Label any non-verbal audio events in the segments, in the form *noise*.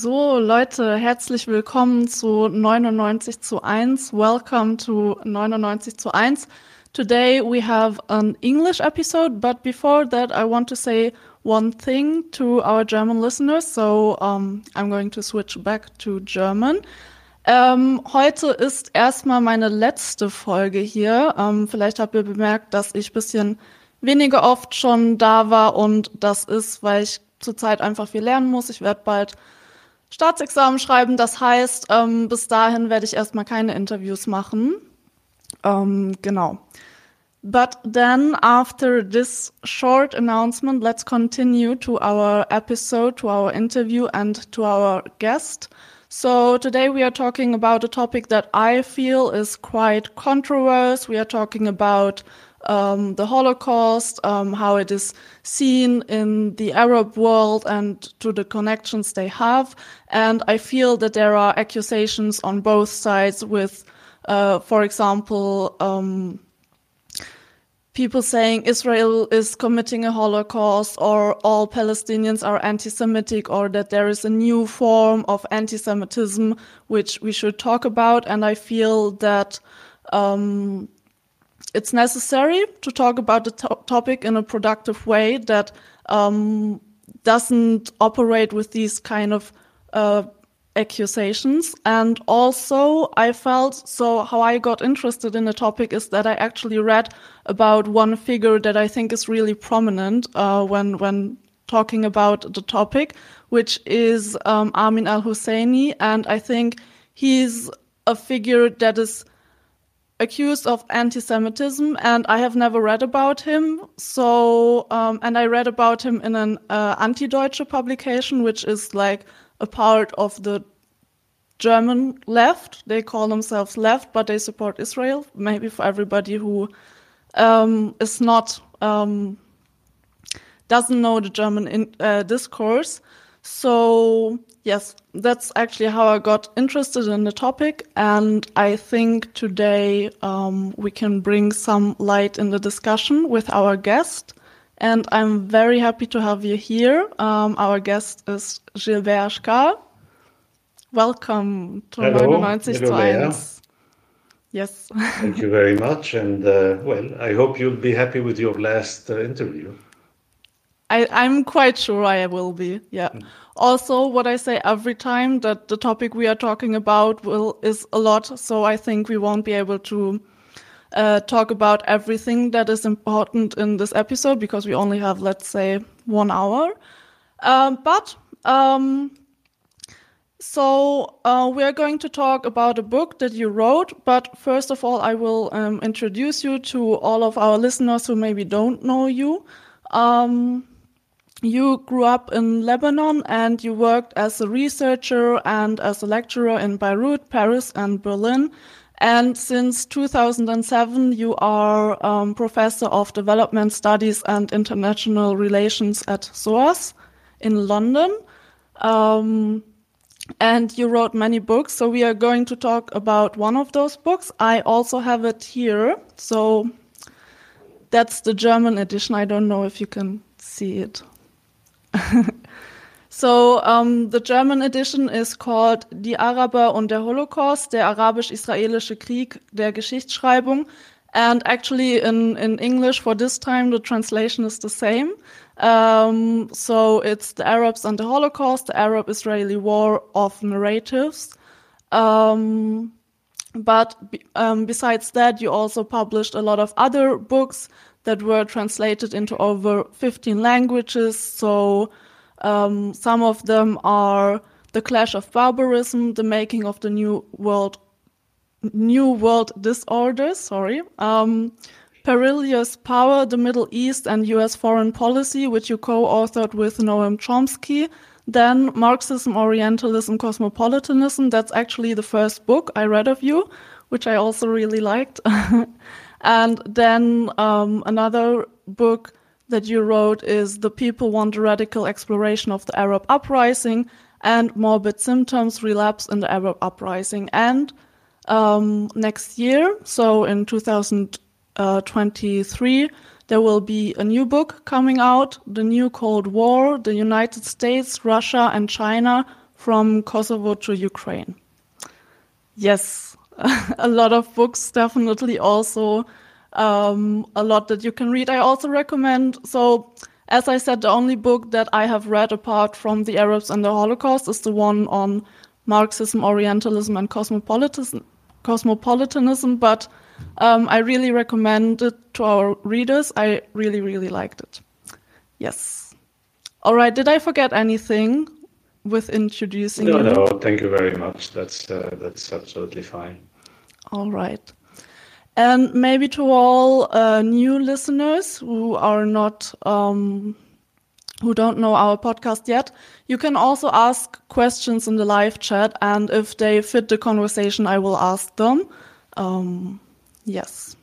So, Leute, herzlich willkommen zu 99 zu 1. Welcome to 99 zu 1. Today we have an English episode, but before that, I want to say one thing to our German listeners. So um, I'm going to switch back to German. Ähm, heute ist erstmal meine letzte Folge hier. Ähm, vielleicht habt ihr bemerkt, dass ich bisschen weniger oft schon da war und das ist, weil ich zurzeit einfach viel lernen muss. Ich werde bald Staatsexamen schreiben. Das heißt, ähm, bis dahin werde ich erstmal keine Interviews machen. Ähm, genau. But then after this short announcement, let's continue to our episode, to our interview and to our guest. So today we are talking about a topic that I feel is quite controversial. We are talking about um, the Holocaust, um, how it is seen in the Arab world and to the connections they have. And I feel that there are accusations on both sides with, uh, for example, um, people saying Israel is committing a Holocaust or all Palestinians are anti-Semitic or that there is a new form of anti-Semitism which we should talk about. And I feel that um, it's necessary to talk about the to topic in a productive way that um, doesn't operate with these kind of uh, accusations. And also, I felt so how I got interested in the topic is that I actually read about one figure that I think is really prominent uh, when when talking about the topic, which is um, Amin al Husseini, and I think he's a figure that is accused of anti-Semitism, and I have never read about him. So, um, and I read about him in an uh, anti-Deutsche publication, which is like a part of the German left. They call themselves left, but they support Israel. Maybe for everybody who um, is not um, doesn't know the German in, uh, discourse. So yes, that's actually how I got interested in the topic, and I think today um, we can bring some light in the discussion with our guest. And I'm very happy to have you here. Um, our guest is Gilbert Achcar. Welcome to Hello, 99 hello zu Leia. 1. Yes. Thank you very much. And uh, well, I hope you'll be happy with your last uh, interview. I, I'm quite sure I will be. Yeah. Also, what I say every time that the topic we are talking about will is a lot, so I think we won't be able to uh, talk about everything that is important in this episode because we only have, let's say, one hour. Um, but um, so uh, we are going to talk about a book that you wrote. But first of all, I will um, introduce you to all of our listeners who maybe don't know you. Um, you grew up in Lebanon and you worked as a researcher and as a lecturer in Beirut, Paris, and Berlin. And since 2007, you are um, professor of development studies and international relations at SOAS in London. Um, and you wrote many books. So we are going to talk about one of those books. I also have it here. So that's the German edition. I don't know if you can see it. *laughs* so um, the German edition is called Die Araber und der Holocaust, der arabisch-israelische Krieg der Geschichtsschreibung. And actually, in, in English for this time, the translation is the same. Um, so it's the Arabs and the Holocaust, the Arab-Israeli War of Narratives. Um, but um, besides that, you also published a lot of other books that were translated into over 15 languages. So um, some of them are The Clash of Barbarism, The Making of the New World, New World Disorder, sorry. Um, Perilous Power, The Middle East and US Foreign Policy, which you co-authored with Noam Chomsky. Then Marxism, Orientalism, Cosmopolitanism. That's actually the first book I read of you, which I also really liked. *laughs* And then um, another book that you wrote is The People Want a Radical Exploration of the Arab Uprising and Morbid Symptoms Relapse in the Arab Uprising. And um, next year, so in 2023, there will be a new book coming out, The New Cold War, The United States, Russia, and China from Kosovo to Ukraine. Yes, *laughs* a lot of books, definitely also um, a lot that you can read. I also recommend, so as I said, the only book that I have read apart from The Arabs and the Holocaust is the one on Marxism, Orientalism, and cosmopolitanism. cosmopolitanism but um, I really recommend it to our readers. I really, really liked it. Yes. All right. Did I forget anything with introducing no, you? No, thank you very much. That's uh, that's absolutely fine. All right. And maybe to all uh, new listeners who are not, um, who don't know our podcast yet, you can also ask questions in the live chat. And if they fit the conversation, I will ask them. Um, yes.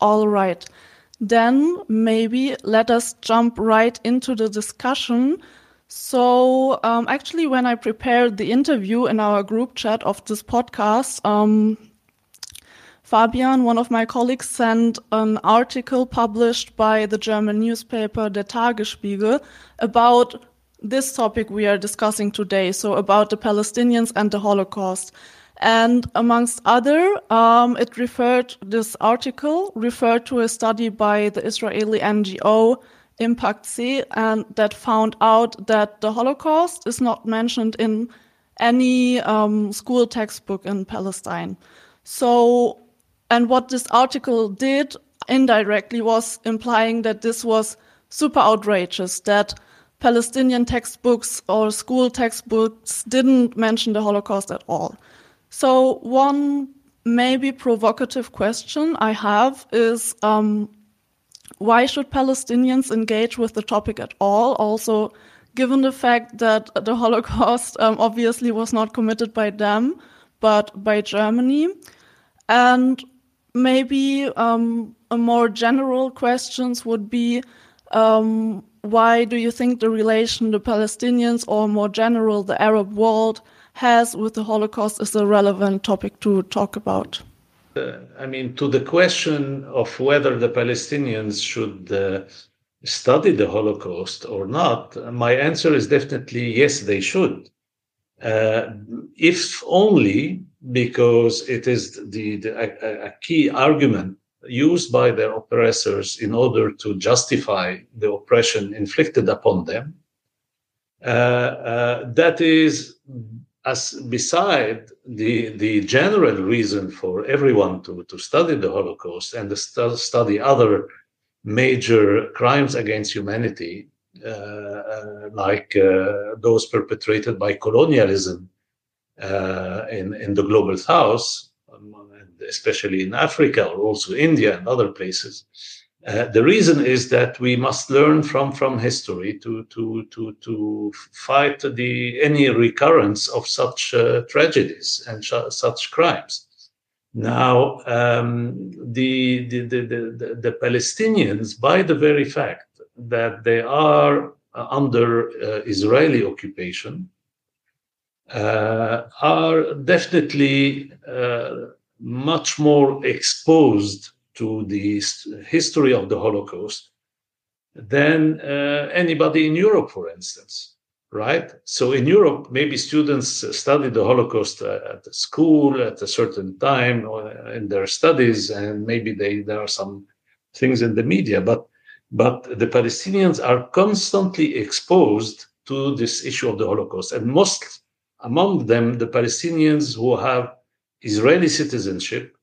All right. Then maybe let us jump right into the discussion. So, um, actually, when I prepared the interview in our group chat of this podcast, um, Fabian, one of my colleagues, sent an article published by the German newspaper Der Tagesspiegel about this topic we are discussing today, so about the Palestinians and the Holocaust. And amongst other, um, it referred, this article referred to a study by the Israeli NGO Impact C, and that found out that the Holocaust is not mentioned in any um, school textbook in Palestine. So and what this article did indirectly was implying that this was super outrageous, that Palestinian textbooks or school textbooks didn't mention the Holocaust at all. So, one maybe provocative question I have is um, why should Palestinians engage with the topic at all? Also, given the fact that the Holocaust um, obviously was not committed by them, but by Germany. And maybe um, a more general questions would be um, why do you think the relation the Palestinians or more general the Arab world has with the Holocaust is a relevant topic to talk about? Uh, I mean, to the question of whether the Palestinians should uh, study the Holocaust or not, my answer is definitely yes, they should. Uh, if only because it is the, the a, a, key argument used by their oppressors in order to justify the oppression inflicted upon them. Uh, uh, that is, as beside the the general reason for everyone to to study the Holocaust and to stu- study other major crimes against humanity, uh, uh like uh, those perpetrated by colonialism in, in the global south, um, especially in Africa or also India and other places. Uh, the reason is that we must learn from, from history to, to, to, to fight the, any recurrence of such uh, tragedies and sh- such crimes. Now, um, the, the, the, the, the Palestinians, by the very fact that they are under uh, Israeli occupation, uh, are definitely uh, much more exposed to the history of the Holocaust than uh, anybody in Europe, for instance. Right? So in Europe, maybe students study the Holocaust at school at a certain time in their studies, and maybe they, there are some things in the media, but but the Palestinians are constantly exposed to this issue of the Holocaust, and most among them the Palestinians who have Israeli citizenship,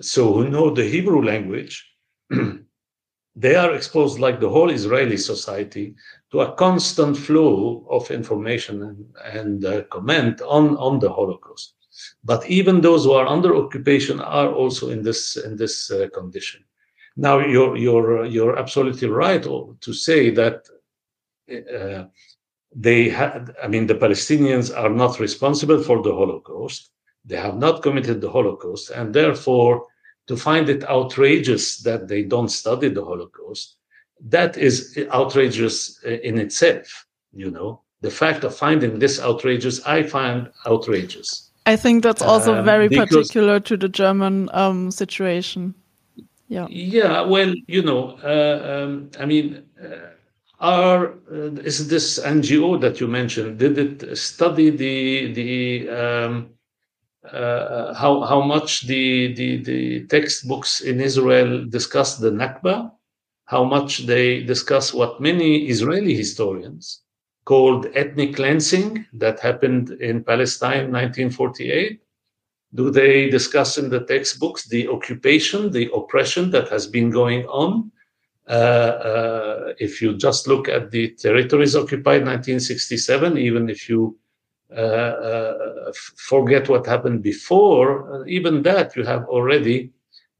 so who know the Hebrew language, *clears throat* they are exposed, like the whole Israeli society, to a constant flow of information and, and uh, comment on, on the Holocaust. But even those who are under occupation are also in this in this uh, condition. Now, you're you're you're absolutely right to say that uh, they had, I mean, the Palestinians are not responsible for the Holocaust. They have not committed the Holocaust. And therefore, to find it outrageous that they don't study the Holocaust, that is outrageous in itself. You know, the fact of finding this outrageous, I find outrageous. I think that's also um, very particular to the German um, situation. Yeah. Yeah. Well, you know, uh, um, I mean, uh, are uh, is this NGO that you mentioned? Did it study the the um, uh, how how much the, the the textbooks in Israel discuss the Nakba? How much they discuss what many Israeli historians called ethnic cleansing that happened in Palestine 1948? Do they discuss in the textbooks the occupation, the oppression that has been going on? Uh, uh, if you just look at the territories occupied 1967, even if you uh, forget what happened before, even that you have already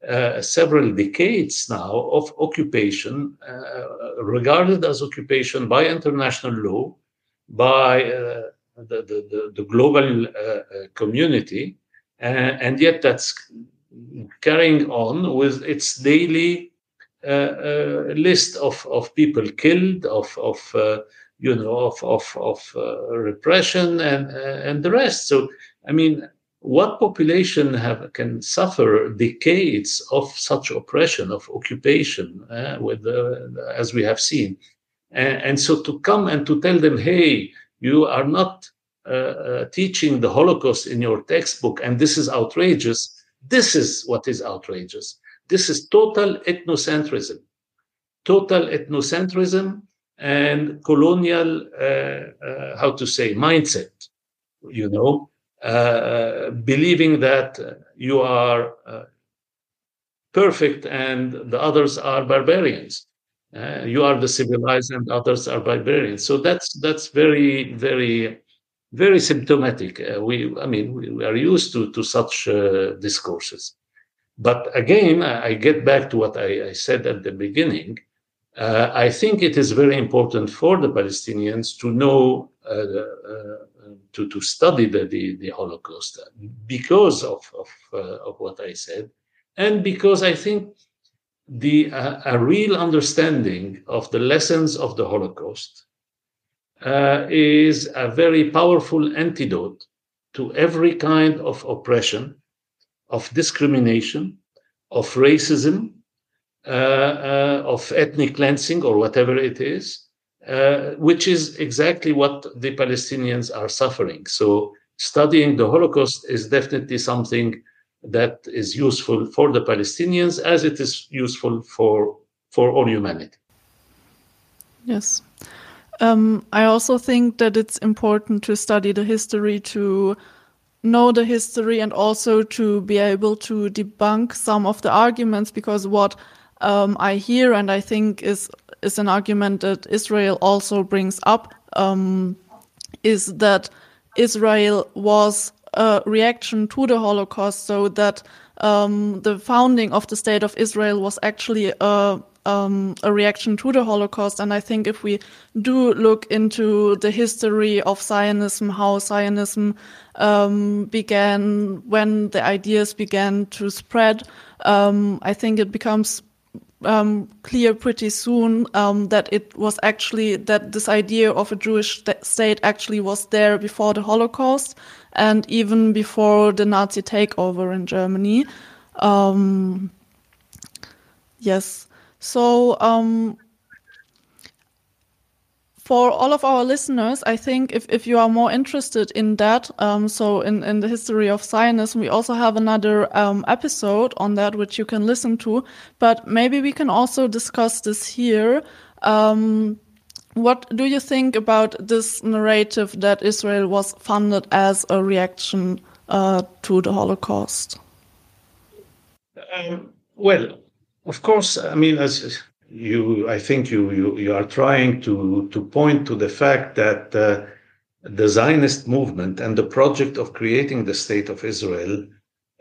uh, several decades now of occupation, uh, regarded as occupation by international law, by uh, the, the, the, global community, and yet that's carrying on with its daily list of, of people killed, of, of uh, you know, of, of, of uh, repression and, and the rest. So, I mean, what population have, can suffer decades of such oppression, of occupation, uh, with as we have seen? And, and, so to come and to tell them, hey, you are not uh, uh, teaching the Holocaust in your textbook, and this is outrageous. This is what is outrageous. This is total ethnocentrism, total ethnocentrism and colonial, uh, uh, how to say, mindset, you know, uh, believing that you are uh, perfect and the others are barbarians. Uh, you are the civilized and others are barbarians. So that's that's very very very symptomatic. Uh, we I mean we, we, are used to to such discourses. But again, I get back to what I, I said at the beginning. Uh, I think it is very important for the Palestinians to know, uh, uh, to, to study the, the, the, Holocaust because of, of, uh, of what I said, and because I think the, uh, a real understanding of the lessons of the Holocaust uh, is a very powerful antidote to every kind of oppression of discrimination, of racism, uh, uh, of ethnic cleansing, or whatever it is, uh, which is exactly what the Palestinians are suffering. So, studying the Holocaust is definitely something that is useful for the Palestinians as it is useful for for all humanity. Yes. Um, I also think that it's important to study the history to know the history and also to be able to debunk some of the arguments because what um, I hear and I think is is an argument that Israel also brings up um, is that Israel was a reaction to the Holocaust, so that um, the founding of the state of Israel was actually a um, a reaction to the Holocaust. And I think if we do look into the history of Zionism, how Zionism um, began, when the ideas began to spread, um, I think it becomes um, clear pretty soon um, that it was actually that this idea of a Jewish state actually was there before the Holocaust and even before the Nazi takeover in Germany. Um, yes. So, um, for all of our listeners, I think if, if you are more interested in that, um, so in, in the history of Zionism, we also have another um, episode on that which you can listen to. But maybe we can also discuss this here. Um, what do you think about this narrative that Israel was funded as a reaction uh, to the Holocaust? Um, well, of course, I mean, as you, I think you you, you are trying to to point to the fact that uh, the Zionist movement and the project of creating the state of Israel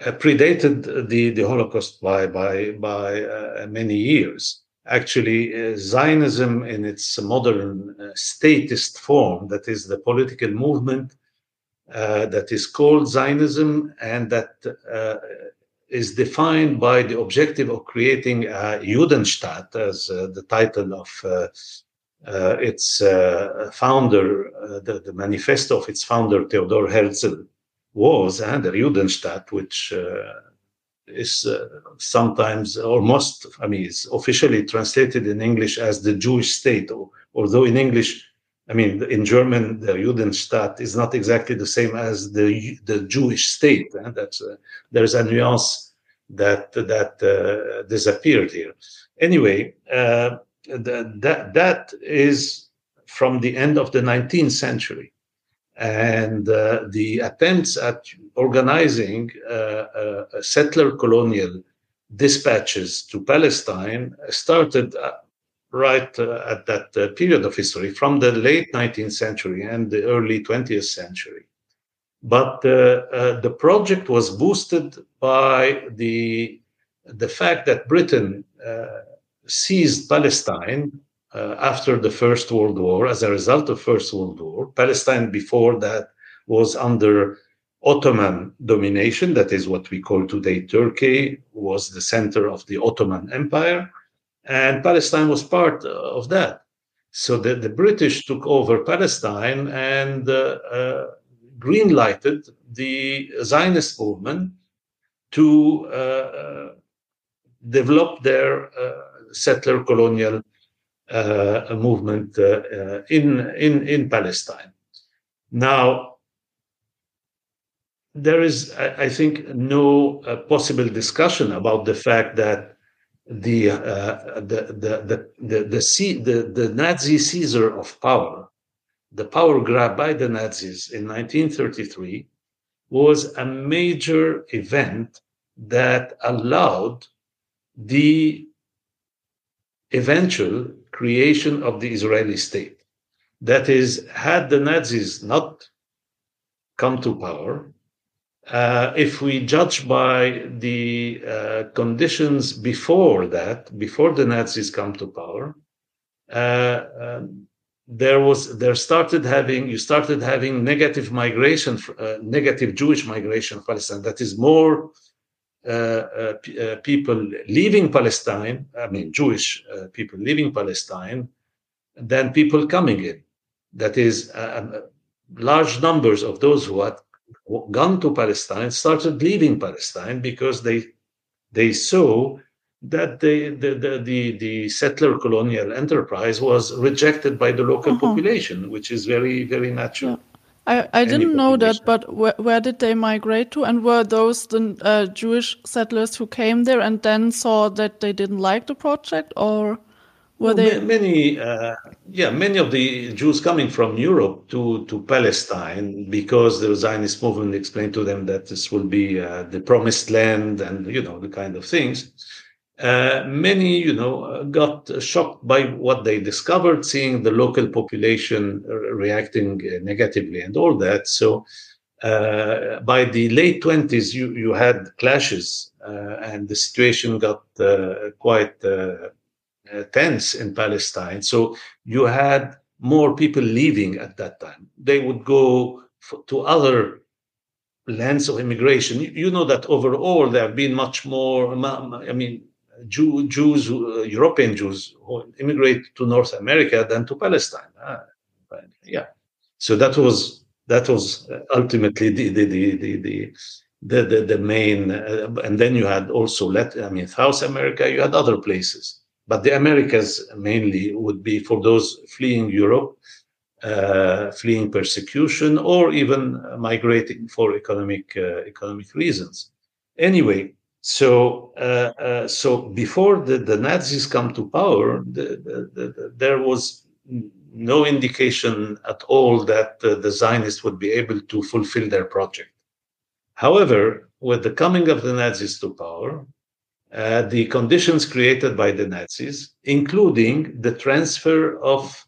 uh, predated the the Holocaust by by by uh, many years. Actually, uh, Zionism in its modern uh, statist form, that is the political movement uh, that is called Zionism and that is defined by the objective of creating a Judenstaat, as uh, the title of uh, uh, its uh, founder, uh, the, the, manifesto of its founder, Theodor Herzl, was, and the Judenstaat, which uh, is sometimes or most, I mean, is officially translated in English as the Jewish state although in English, I mean, in German, the Judenstaat is not exactly the same as the the Jewish state. And that's uh, there's a nuance that that uh, disappeared here. Anyway, uh, that that is from the end of the 19th century, and uh, the attempts at organizing uh, settler colonial dispatches to Palestine started right uh, at that uh, period of history from the late 19th century and the early 20th century. But the project was boosted by the, the fact that Britain seized Palestine uh, after the First World War as a result of First World War. Palestine before that was under Ottoman domination, that is what we call today Turkey, was the center of the Ottoman Empire, and Palestine was part of that. So the, the British took over Palestine and uh, uh, greenlighted the Zionist movement to uh, uh develop their uh, settler colonial uh, movement in, in, in Palestine. Now, there is, I think, no uh, possible discussion about the fact that the uh, the the the the the, the, the Nazi seizure of power, the power grab by the Nazis in 1933, was a major event that allowed the eventual creation of the Israeli state. That is, had the Nazis not come to power, uh, if we judge by the uh, conditions before that, before the Nazis come to power, uh, um, there was there started having you started having negative migration, uh, negative Jewish migration Palestine. That is more uh, uh, people leaving Palestine. I mean, Jewish people leaving Palestine than people coming in. That is large numbers of those who had gone to Palestine started leaving Palestine because they they saw that the the, the, the, the settler colonial enterprise was rejected by the local uh-huh. population, which is very, very natural. Yeah. I, I didn't know that, but where, where did they migrate to? And were those the uh, Jewish settlers who came there and then saw that they didn't like the project, or? Were they... Many, uh, yeah, many of the Jews coming from Europe to, to Palestine because the Zionist movement explained to them that this will be uh, the promised land and, you know, the kind of things. Uh, many, you know, got shocked by what they discovered, seeing the local population reacting negatively and all that. So, uh, by the late 20s, you, you had clashes uh, and the situation got uh, quite uh, tense in Palestine. So you had more people leaving at that time. They would go to other lands of immigration. You, know that overall there have been much more. I mean, Jew, Jews, uh, European Jews who immigrate to North America than to Palestine. Uh, yeah, so that was that was ultimately the the the the, the the, the, the main uh, and then you had also let i mean south america you had other places but the Americas mainly would be for those fleeing Europe, uh, fleeing persecution, or even migrating for economic uh, economic reasons. Anyway, so uh, uh so before the, the Nazis come to power, the, the, there was no indication at all that the Zionists would be able to fulfill their project. However, with the coming of the Nazis to power, uh, the conditions created by the Nazis, including the transfer of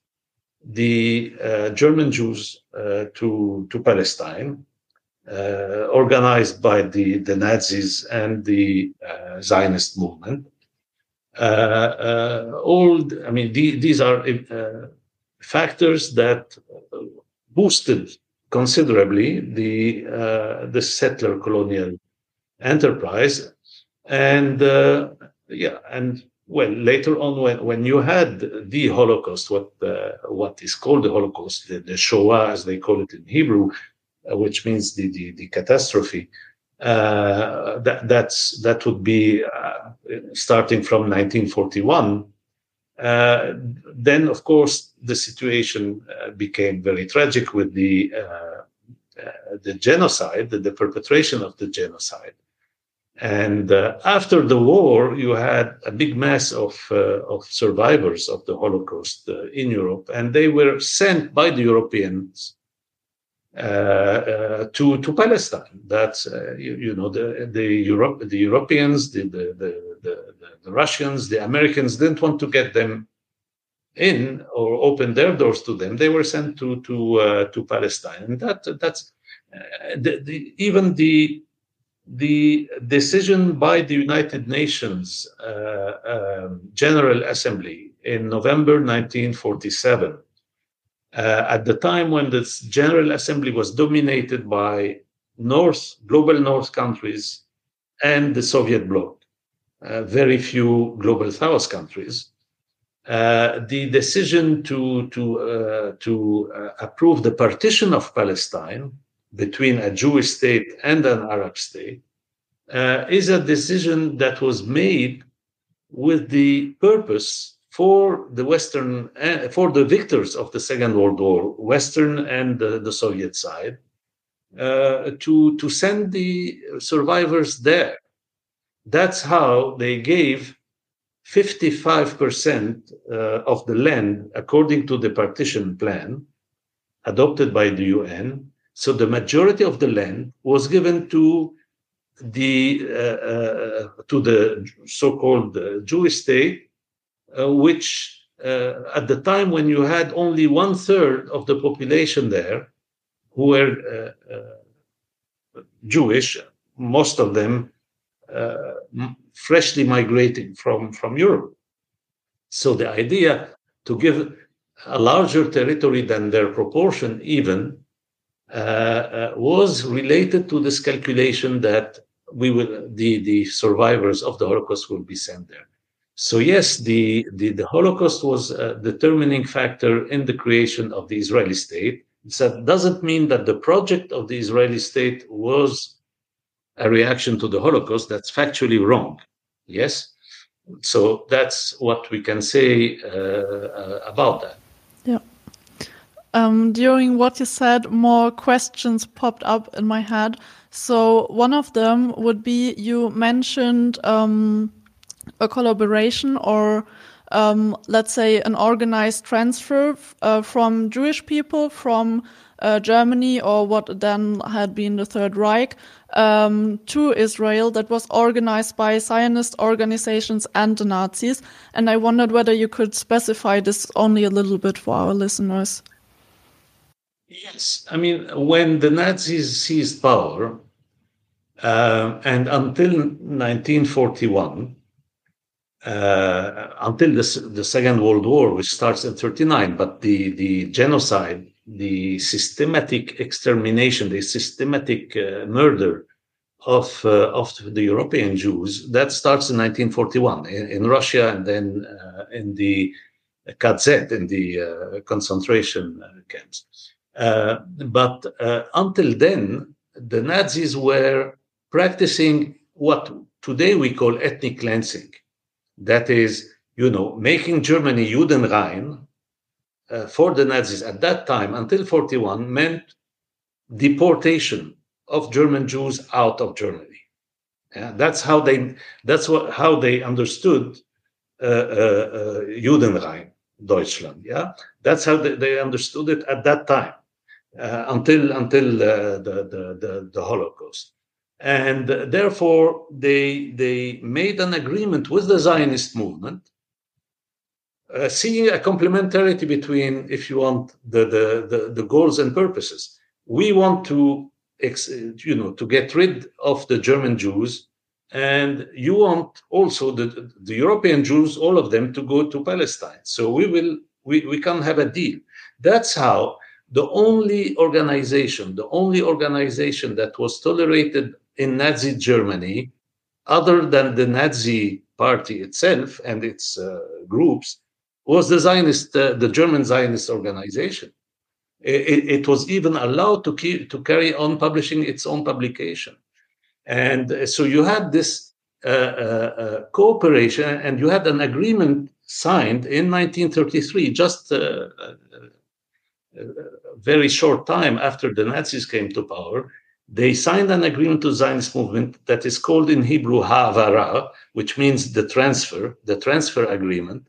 the uh, German Jews uh, to, to Palestine, uh, organized by the, the Nazis and the uh, Zionist movement. all, I mean, the, these are factors that boosted considerably the, the settler colonial enterprise and uh, yeah, and well, later on, when, when you had the Holocaust, what uh, what is called the Holocaust, the, the, Shoah, as they call it in Hebrew, uh, which means the the, the catastrophe, uh, that that's that would be uh, starting from 1941. Uh, then, of course, the situation became very tragic with the uh, the genocide, the, the, perpetration of the genocide. And after the war, you had a big mass of of survivors of the Holocaust in Europe, and they were sent by the Europeans uh, uh, to to Palestine. That's uh, you, you, know the the Europe the Europeans the the, the the, the Russians the Americans didn't want to get them in or open their doors to them. They were sent to to to Palestine, and that that's the, the, even the the decision by the United Nations uh, um, General Assembly in November 1947 uh, at the time when this General Assembly was dominated by North, global North countries and the Soviet bloc, uh, very few global South countries. Uh, the decision to to uh, to uh, approve the partition of Palestine between a Jewish state and an Arab state uh, is a decision that was made with the purpose for the Western, uh, for the victors of the Second World War, Western and the, Soviet side, uh, to to send the survivors there. That's how they gave 55% uh, of the land according to the partition plan adopted by the UN. So the majority of the land was given to the uh, uh, to the so-called Jewish state uh, which uh, at the time when you had only one third of the population there who were Jewish, most of them freshly migrating from, from Europe. So the idea to give a larger territory than their proportion, even, was related to this calculation that we will the the survivors of the Holocaust will be sent there. So yes, the, the, the Holocaust was a determining factor in the creation of the Israeli state. That doesn't mean that the project of the Israeli state was a reaction to the Holocaust. That's factually wrong. Yes. So that's what we can say uh, uh, about that. Yeah. Um, during what you said, more questions popped up in my head. So one of them would be you mentioned um, a collaboration or um, let's say an organized transfer uh, from Jewish people from uh, Germany or what then had been the Third Reich um, to Israel that was organized by Zionist organizations and the Nazis. And I wondered whether you could specify this only a little bit for our listeners. Yes, I mean, when the Nazis seized power, uh, and until 1941, uh, until the, the Second World War, which starts in 39, but the, the genocide, the systematic extermination, the systematic uh, murder of, uh, of the European Jews, that starts in 1941 in, in Russia and then uh, in the KZ, in the uh, concentration camps. But until then, the Nazis were practicing what today we call ethnic cleansing that is, you know, making Germany Judenrein uh, for the Nazis at that time until 41 meant deportation of German Jews out of Germany. Yeah, that's how they that's what how they understood uh, uh, uh, Judenrein, Deutschland. Yeah, that's how they, they understood it at that time uh, until until uh, the, the, the the Holocaust and therefore they they made an agreement with the Zionist movement, uh, seeing a complementarity between, if you want, the, the the, the goals and purposes. We want to, you know, to get rid of the German Jews, and you want also the the European Jews, all of them, to go to Palestine. So we will we we can have a deal. That's how the only organization, the only organization that was tolerated in Nazi Germany, other than the Nazi party itself and its uh, groups, was the Zionist, uh, the German Zionist organization. It, it, was even allowed to keep, to carry on publishing its own publication, and so you had this uh, uh, uh, cooperation, and you had an agreement signed in 1933, just very short time after the Nazis came to power. They signed an agreement to Zionist movement that is called in Hebrew Ha'avara, which means the transfer, the transfer agreement,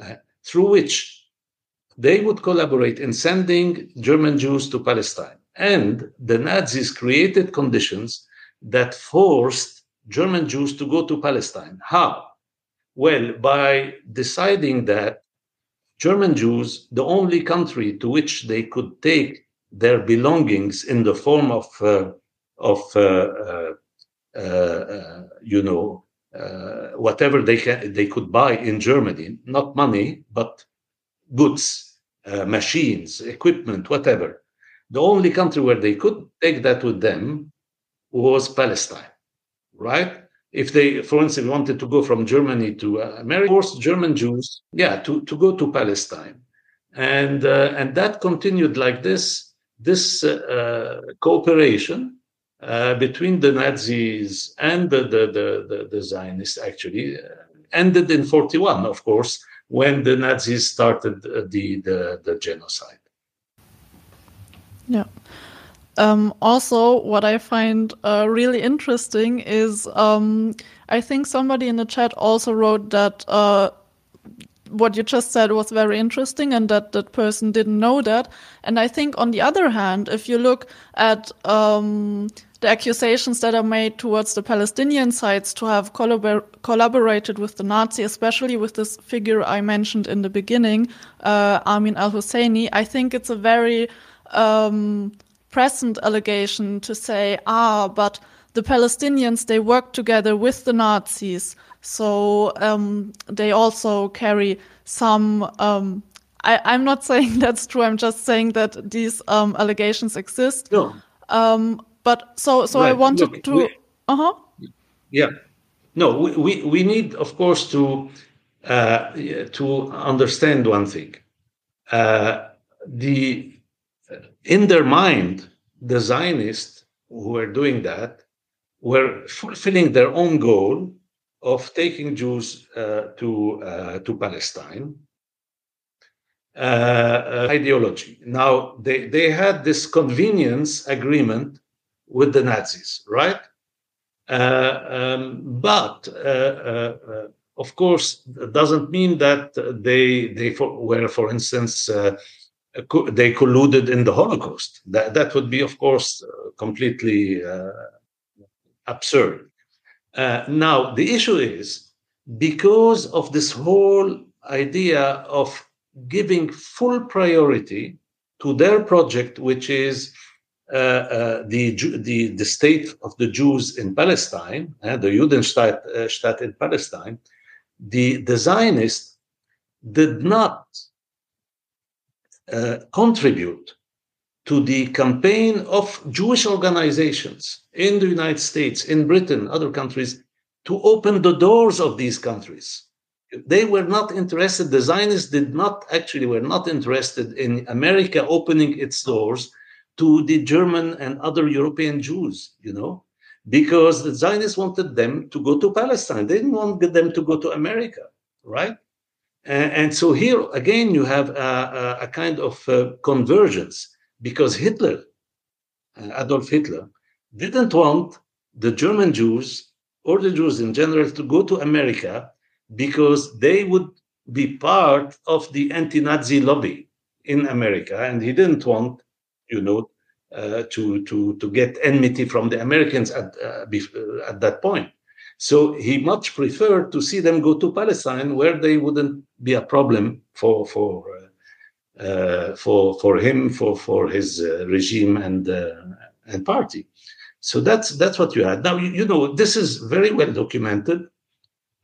uh, through which they would collaborate in sending German Jews to Palestine. And the Nazis created conditions that forced German Jews to go to Palestine. How? Well, by deciding that German Jews, the only country to which they could take their belongings in the form of, uh, of uh, uh, uh you know, uh, whatever they, can, they could buy in Germany, not money, but goods, uh, machines, equipment, whatever. The only country where they could take that with them was Palestine, right? If they, for instance, wanted to go from Germany to uh, America, forced German Jews, yeah, to, to go to Palestine, and uh, and that continued like this. This uh, cooperation uh, between the Nazis and the the the, the, the Zionists actually uh, ended in 41, of course, when the Nazis started the the, the genocide. Yeah. Um, also, what I find uh, really interesting is um, I think somebody in the chat also wrote that uh, what you just said was very interesting and that that person didn't know that. And I think, on the other hand, if you look at um, the accusations that are made towards the Palestinian sides to have collabor collaborated with the Nazi, especially with this figure I mentioned in the beginning, uh, Amin al Husseini, I think it's a very um, present allegation to say, ah, but the Palestinians, they work together with the Nazis. So um, they also carry some. Um, I, am not *laughs* saying that's true. I'm just saying that these um, allegations exist. No. Um, but so, so right. I wanted Look, to. Uh huh. Yeah. No, we, we, we need, of course, to uh, to understand one thing. Uh, the in their mind, the Zionists who were doing that were fulfilling their own goal of taking Jews uh, to uh, to Palestine. Uh, uh ideology. Now they they had this convenience agreement with the Nazis, right? Uh, um, but uh, of course, it doesn't mean that they they for, were, for instance they colluded in the Holocaust. That, that would be, of course, uh, completely uh, absurd. Uh, now, the issue is because of this whole idea of giving full priority to their project, which is uh, uh, the, the, the state of the Jews in Palestine, uh, the Judenstaat in Palestine, the, the Zionists did not uh, contribute to the campaign of Jewish organizations in the United States, in Britain, other countries, to open the doors of these countries. They were not interested, the Zionists did not actually were not interested in America opening its doors to the German and other European Jews, you know, because the Zionists wanted them to go to Palestine. They didn't want them to go to America, right? And, so here again, you have a, a kind of uh, convergence because Hitler, uh, Adolf Hitler, didn't want the German Jews or the Jews in general to go to America because they would be part of the anti-Nazi lobby in America, and he didn't want, you know, uh, to to to get enmity from the Americans at uh, at that point. So he much preferred to see them go to Palestine, where they wouldn't be a problem for for uh, uh, for for him, for for his uh, regime and uh, and party. So that's that's what you had. Now you, you know this is very well documented.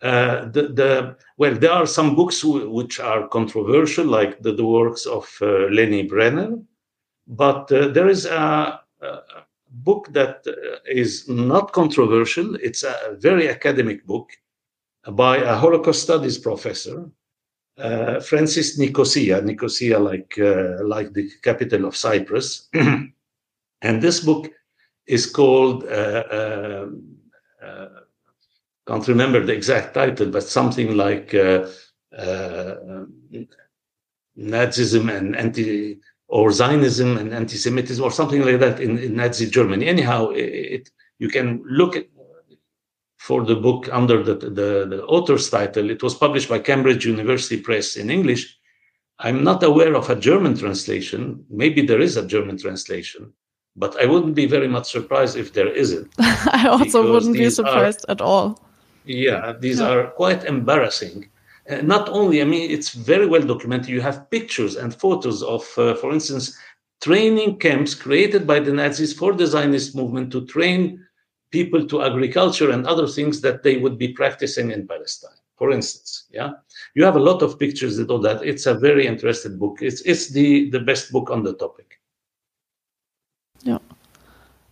Uh, the, the well, there are some books which are controversial, like the, the works of uh, Lenni Brenner, but there is a book that uh, not controversial. It's a very academic book by a Holocaust studies professor, uh, Francis Nicosia, Nicosia like uh, like the capital of Cyprus, *clears throat* and this book is called. Uh, um, uh, can't remember the exact title, but something like uh, uh, Nazism and anti or Zionism and anti-Semitism or something like that in, in Nazi Germany. Anyhow, it, you can look at for the book under the, the, the author's title. It was published by Cambridge University Press in English. I'm not aware of a German translation. Maybe there is a German translation, but I wouldn't be very much surprised if there isn't. *laughs* I also wouldn't be surprised are, at all. Yeah, these yeah. are quite embarrassing. Uh, not only, I mean, it's very well documented. You have pictures and photos of, uh, for instance, training camps created by the Nazis for the Zionist movement to train people to agriculture and other things that they would be practicing in Palestine, for instance. Yeah, you have a lot of pictures that all that. It's a very interesting book. It's it's the the best book on the topic. Yeah,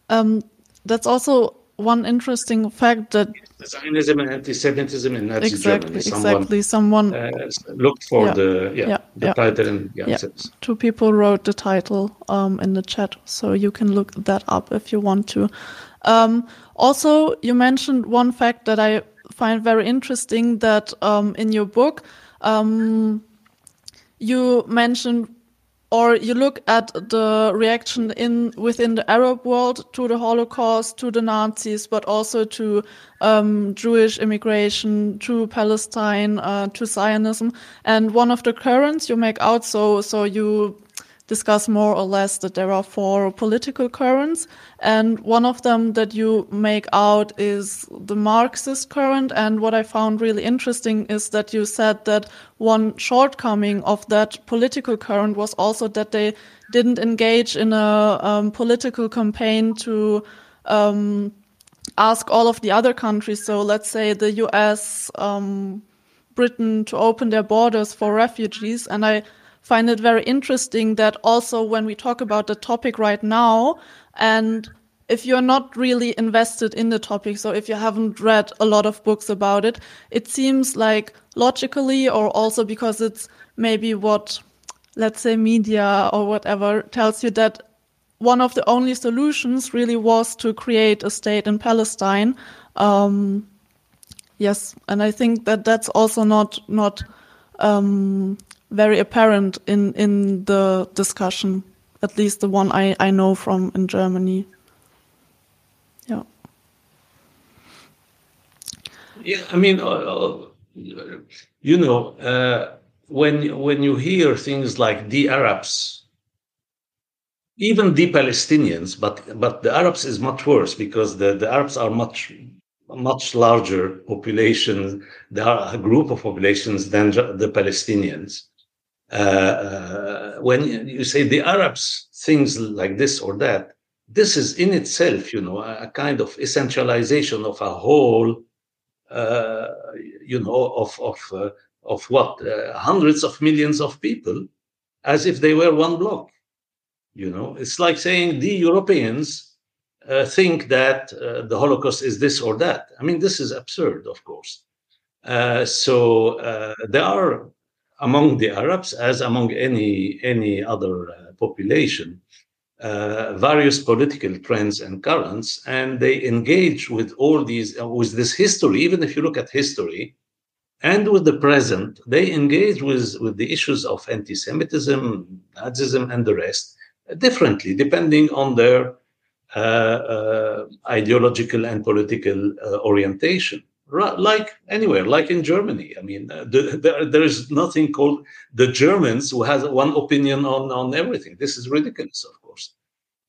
um, that's also one interesting fact that Zionism and anti-Semitism in Nazi exactly, Germany. Exactly. Someone, uh, looked for yeah, the yeah, yeah the yeah. title and yeah, Two people wrote the title um, in the chat, so you can look that up if you want to. Um, also, you mentioned one fact that I find very interesting that um, in your book um, you mentioned or you look at the reaction in within the Arab world to the Holocaust, to the Nazis, but also to um, Jewish immigration, to Palestine, uh, to Zionism. And one of the currents you make out, so so you discuss more or less that there are four political currents. And one of them that you make out is the Marxist current. And what I found really interesting is that you said that one shortcoming of that political current was also that they didn't engage in a um, political campaign to um, ask all of the other countries. So let's say the US, um, Britain to open their borders for refugees. And I find it very interesting that also when we talk about the topic right now, and if you're not really invested in the topic, so if you haven't read a lot of books about it, it seems like logically, or also because it's maybe what, let's say, media or whatever tells you that one of the only solutions really was to create a state in Palestine. Um, yes, and I think that that's also not not um, very apparent in in the discussion, at least the one I I know from in Germany. Yeah. Yeah, I mean, uh, uh you know, uh, when when you hear things like the Arabs, even the Palestinians, but but the Arabs is much worse because the, the Arabs are much much larger population, a group of populations than the Palestinians. Uh, uh, when you say the Arabs things like this or that, this is in itself, you know, a kind of essentialization of a whole, uh, you know, of of uh, of what uh, hundreds of millions of people, as if they were one block. You know, it's like saying the Europeans uh, think that the Holocaust is this or that. I mean, this is absurd, of course. so there are among the Arabs as among any any other uh, population. Uh, various political trends and currents, and they engage with all these uh, with this history. Even if you look at history, and with the present, they engage with with the issues of anti-Semitism, Nazism, and the rest differently, depending on their uh, uh, ideological and political uh, orientation like anywhere, like in Germany. I mean, uh, the, there, is nothing called the Germans who has one opinion on, on everything. This is ridiculous, of course.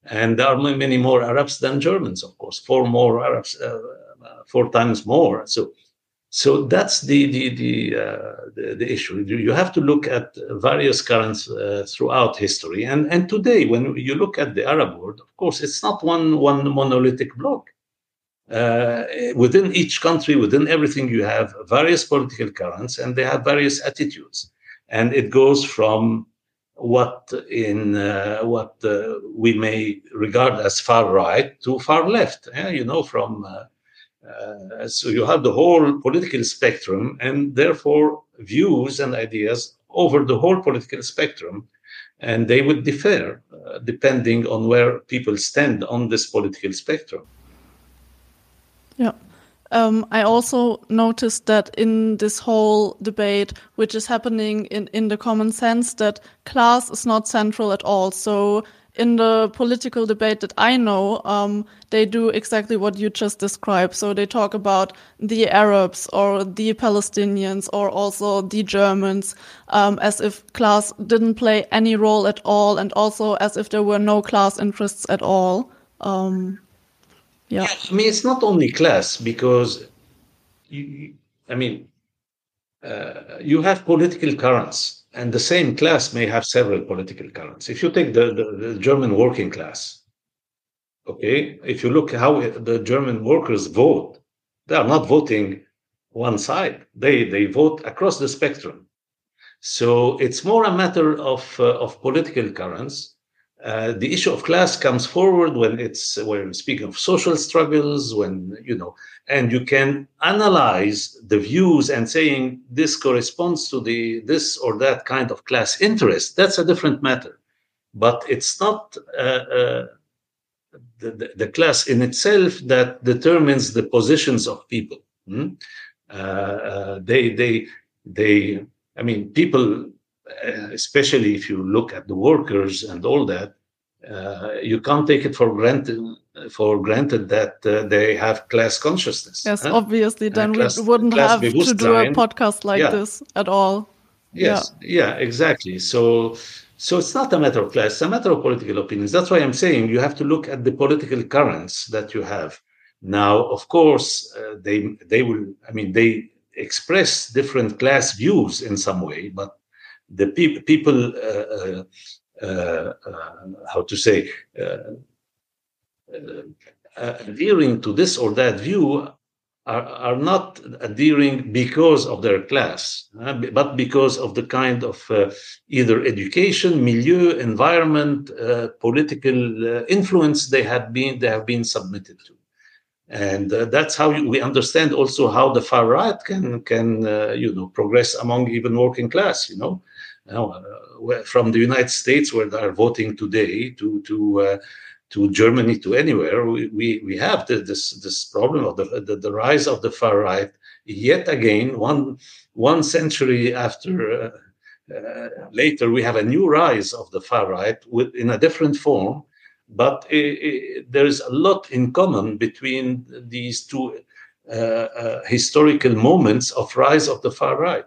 And there are many more Arabs than Germans, of course, four more Arabs, uh, uh, four times more. So, so that's the the the, uh, the, the issue. You have to look at various currents uh, throughout history, and and today, when you look at the Arab world, of course, it's not one one monolithic block uh, within each country, within everything, you have various political currents and they have various attitudes. And it goes from what in uh, what uh, we may regard as far right to far left. Yeah? You know, from uh, uh, so you have the whole political spectrum, and therefore views and ideas over the whole political spectrum, and they would differ uh, depending on where people stand on this political spectrum. Yeah. um, I also noticed that in this whole debate, which is happening in, in the common sense, that class is not central at all. So in the political debate that I know, um, they do exactly what you just described. So they talk about the Arabs or the Palestinians or also the Germans um, as if class didn't play any role at all, and also as if there were no class interests at all. Um, yeah. yeah. I mean, it's not only class because, you, I mean, uh, you have political currents, and the same class may have several political currents. If you take the, the, the German working class, okay, if you look how the German workers vote, they are not voting one side. They they vote across the spectrum. So it's more a matter of uh, of political currents uh, the issue of class comes forward when it's when speaking of social struggles when you know and you can analyze the views and saying this corresponds to the this or that kind of class interest. That's a different matter. But it's not uh, uh, the, the, the, class in itself that determines the positions of people. Hmm? Uh, uh, they they they i mean people especially if you look at the workers and all that, uh, you can't take it for granted for granted that uh, they have class consciousness. Yes, huh? obviously, then class, we wouldn't have to do a podcast like yeah. this at all. Yes, yeah. yeah, exactly. So, so it's not a matter of class; it's a matter of political opinions. That's why I'm saying you have to look at the political currents that you have. Now, of course, uh, they they will. I mean, they express different class views in some way, but the pe- people, uh, uh, uh, how to say, adhering to this or that view are, are not adhering because of their class, uh, but because of the kind of uh, either education, milieu, environment, uh, political influence they have been they have been submitted to. And that's how we understand also how the far right can can you know progress among even working class you know uh, from the United States where they are voting today to to uh, to Germany to anywhere we we, we have the, this this problem of the, the, the rise of the far right yet again one one century after uh, uh, later we have a new rise of the far right with, in a different form but it, it, there is a lot in common between these two uh, uh, historical moments of rise of the far right.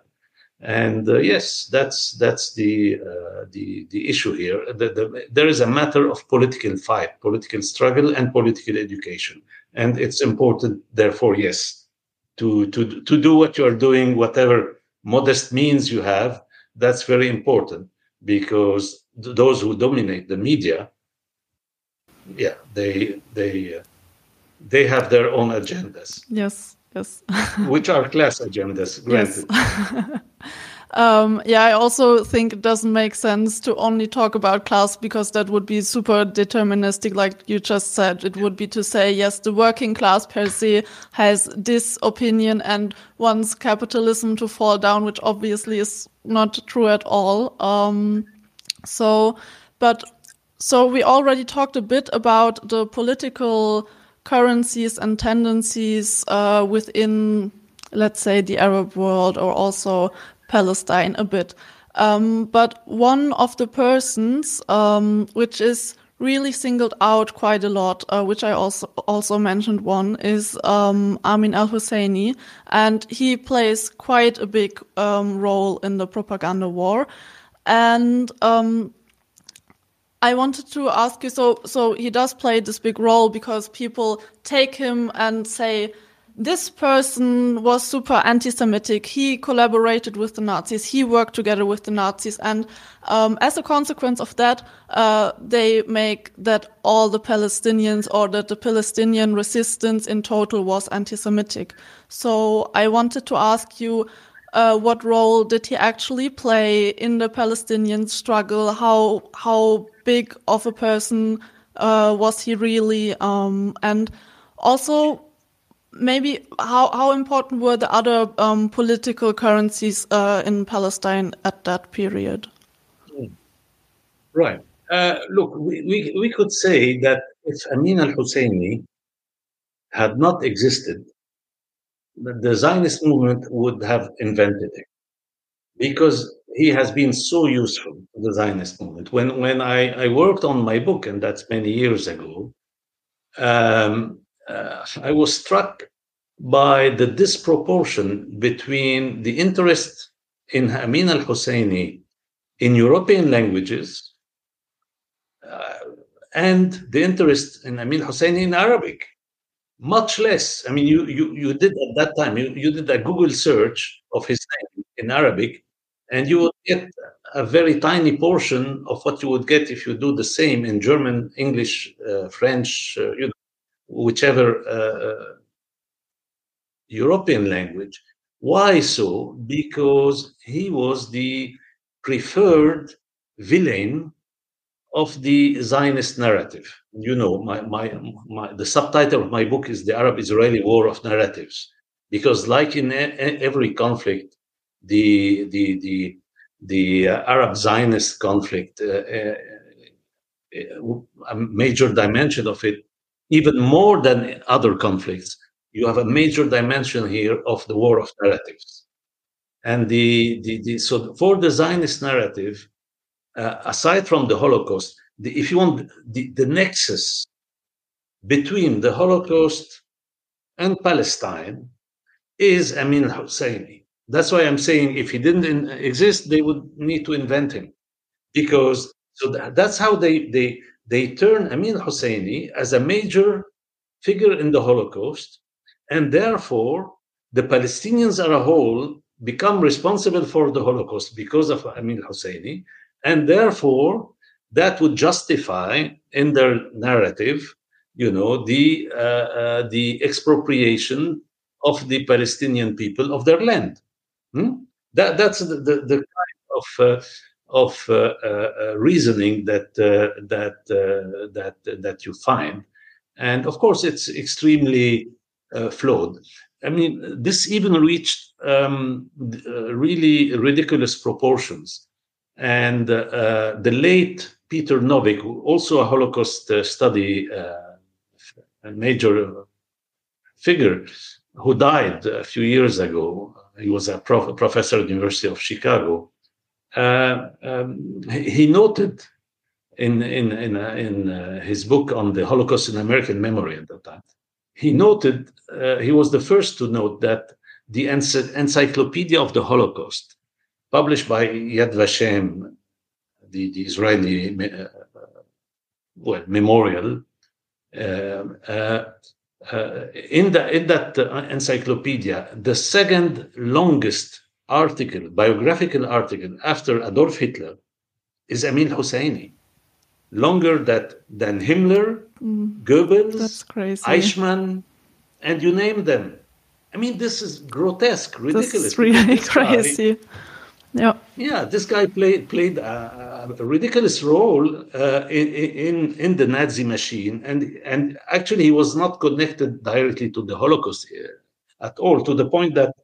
And uh, yes, that's that's the uh, the the issue here. The, the, there is a matter of political fight, political struggle, and political education, and it's important. Therefore, yes, to to to do what you are doing, whatever modest means you have, that's very important because th- those who dominate the media yeah, they they uh, they have their own agendas. Yes, yes. *laughs* which are class agendas, granted. Yes. *laughs* Um, yeah, I also think it doesn't make sense to only talk about class because that would be super deterministic, like you just said. It would be to say, yes, the working class per se has this opinion and wants capitalism to fall down, which obviously is not true at all. Um, so, but so we already talked a bit about the political currencies and tendencies uh, within, let's say, the Arab world or also Palestine a bit. Um, but one of the persons, um, which is really singled out quite a lot, uh, which I also also mentioned one is um, Amin al Husseini, and he plays quite a big um, role in the propaganda war. And um, I wanted to ask you so so he does play this big role because people take him and say this person was super anti-Semitic. He collaborated with the Nazis. He worked together with the Nazis, and um, as a consequence of that, uh, they make that all the Palestinians or that the Palestinian resistance in total was anti-Semitic. So I wanted to ask you uh, what role did he actually play in the Palestinian struggle? How how big of a person uh, was he really? Um, and also maybe how how important were the other um, political currencies uh, in Palestine at that period? Right. Uh, look, we, we, we could say that if Amin al Husseini had not existed, the Zionist movement would have invented him because he has been so useful to the Zionist movement. When when I, I worked on my book, and that's many years ago, um, uh, I was struck by the disproportion between the interest in Amin al Husseini in European languages uh, and the interest in Amin Husseini in Arabic. Much less. I mean, you, you, you did at that time, you, you did a Google search of his name in Arabic, and you would get a very tiny portion of what you would get if you do the same in German, English, uh, French, uh, you know, whichever uh, uh, European language. Why so? Because he was the preferred villain of the Zionist narrative. You know, my, my, my, the subtitle of my book is The Arab Israeli War of Narratives. Because, like in a, every conflict, the, the, the, the uh, Arab Zionist conflict, uh, uh, a major dimension of it, even more than other conflicts, you have a major dimension here of the war of narratives. And the, the, the so for the Zionist narrative, uh, aside from the Holocaust, the, if you want the, the nexus between the Holocaust and Palestine is Amin Husseini. That's why I'm saying if he didn't in, exist, they would need to invent him, because so that, that's how they they they turn Amin Husseini as a major figure in the Holocaust and therefore, the Palestinians as a whole become responsible for the Holocaust because of Amin Husseini. And therefore, that would justify in their narrative, you know, the, uh, uh, the expropriation of the Palestinian people of their land. Hmm? That, that's the, the, the kind of, uh, of uh, uh, uh, reasoning that, that, that, that you find. And of course, it's extremely flawed. I mean, this even reached um, really ridiculous proportions. And uh, the late Peter Novick, also a Holocaust study a major figure, who died a few years ago. He was a prof- professor at the University of Chicago. Uh, um, he noted in in in, uh, in uh, his book on the Holocaust in American memory at that time he noted, uh, he was the first to note that the Encyclopedia of the Holocaust, published by Yad Vashem, the, the Israeli uh, well, memorial, um, uh, uh, in, the, in that encyclopedia, the second longest article, biographical article after Adolf Hitler, is Amin Husseini longer that, than Himmler, mm, Goebbels, Eichmann, and you name them. I mean, this is grotesque, ridiculous. This is really *laughs* crazy. Yeah. Yeah, this guy played played a, a ridiculous role uh, in, in in the Nazi machine, and and actually he was not connected directly to the Holocaust uh, at all, to the point that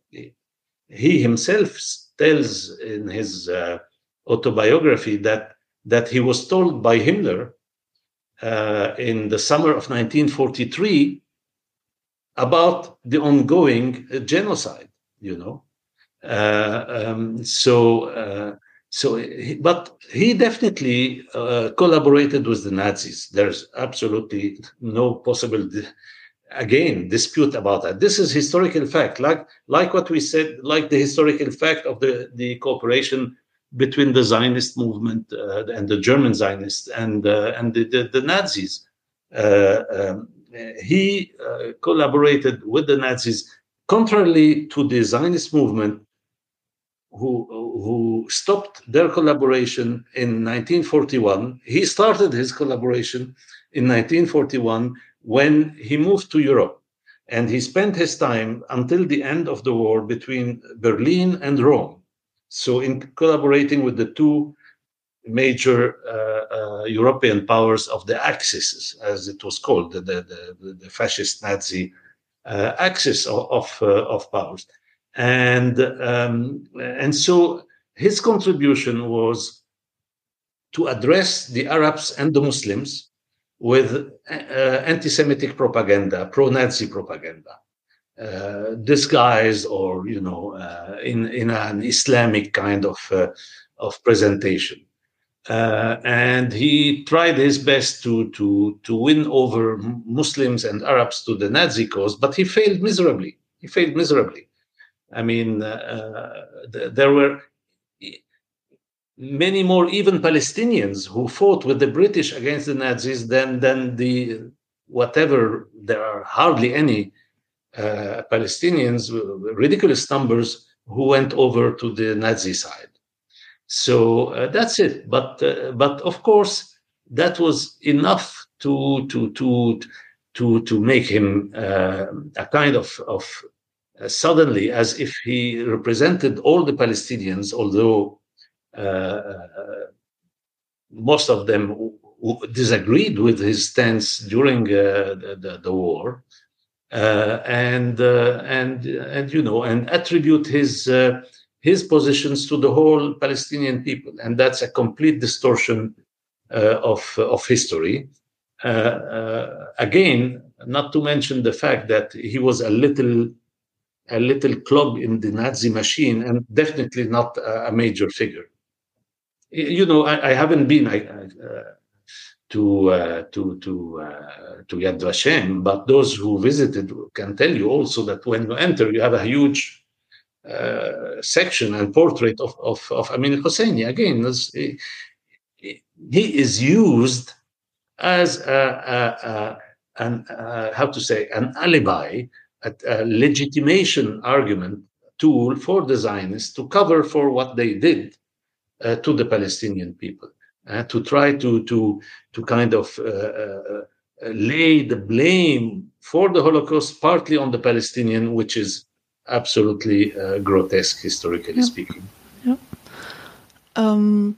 he himself tells in his uh, autobiography that that he was told by Himmler uh, in the summer of 1943 about the ongoing uh, genocide, you know. Uh, um, so, uh, so, he, but he definitely uh, collaborated with the Nazis. There's absolutely no possible, again, dispute about that. This is historical fact, like like what we said, like the historical fact of the the cooperation between the Zionist movement uh, and the German Zionists and uh, and the, the, the Nazis. Uh, um, he collaborated with the Nazis, contrarily to the Zionist movement, who who stopped their collaboration in 1941. He started his collaboration in 1941 when he moved to Europe, and he spent his time until the end of the war between Berlin and Rome so, in collaborating with the two major uh, uh, European powers of the Axis, as it was called, the, the, the fascist Nazi uh, axis of, of, uh, of, powers. And, um, and so his contribution was to address the Arabs and the Muslims with uh, anti Semitic propaganda, pro Nazi propaganda. uh, disguised or you know uh, in in an Islamic kind of uh, of presentation. Uh, and he tried his best to to to win over Muslims and Arabs to the Nazi cause, but he failed miserably. He failed miserably. I mean, uh, th- there were many more even Palestinians who fought with the British against the Nazis than than the whatever. There are hardly any uh, Palestinians, ridiculous numbers, who went over to the Nazi side. So uh, that's it. But uh, but of course that was enough to to to to to make him uh, a kind of of uh, suddenly as if he represented all the Palestinians, although uh, most of them disagreed with his stance during the, the, the, war. Uh, and uh, and and you know and attribute his uh, his positions to the whole Palestinian people, and that's a complete distortion of of history. again, not to mention the fact that he was a little a little clog in the Nazi machine, and definitely not a, major figure. You know, I, I haven't been. I, uh, to uh, to to uh, to Yad Vashem, but those who visited can tell you also that when you enter, you have a huge uh, section and portrait of of, of Amin Husseini. Again, he, he is used as a, a, a an uh, how to say an alibi, a, a legitimation argument tool for the Zionists to cover for what they did uh, to the Palestinian people uh, to try to to to kind of uh, uh, uh, lay the blame for the Holocaust partly on the Palestinian, which is absolutely uh, grotesque historically yeah. speaking. Yeah. Um,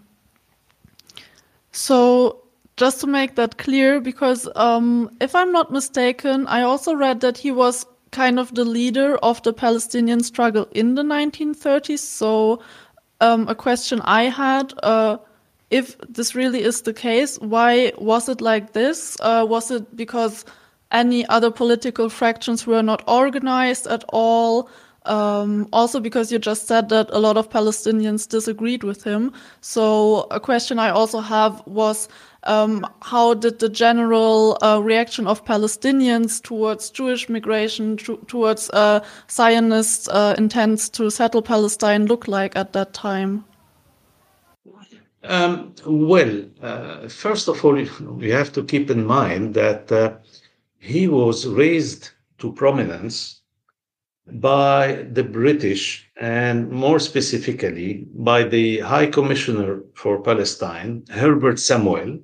so just to make that clear, because um, if I'm not mistaken, I also read that he was kind of the leader of the Palestinian struggle in the 1930s. So um, a question I had uh, if this really is the case, why was it like this? Uh, was it because any other political fractions were not organized at all? Um, also, because you just said that a lot of Palestinians disagreed with him. So, a question I also have was um, how did the general uh, reaction of Palestinians towards Jewish migration, towards uh, Zionist uh, intents to settle Palestine look like at that time? Um, well, uh, first of all, *laughs* we have to keep in mind that uh, he was raised to prominence by the British and more specifically by the High Commissioner for Palestine, Herbert Samuel,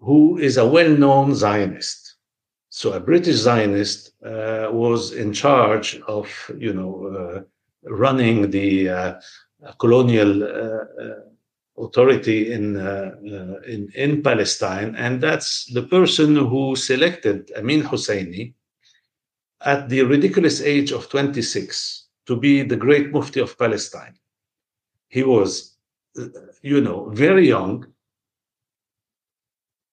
who is a well known Zionist. So, a British Zionist uh, was in charge of, you know, uh, running the uh, colonial uh, authority in, uh, uh, in, in Palestine, and that's the person who selected Amin Husseini at the ridiculous age of 26 to be the great Mufti of Palestine. He was, you know, very young.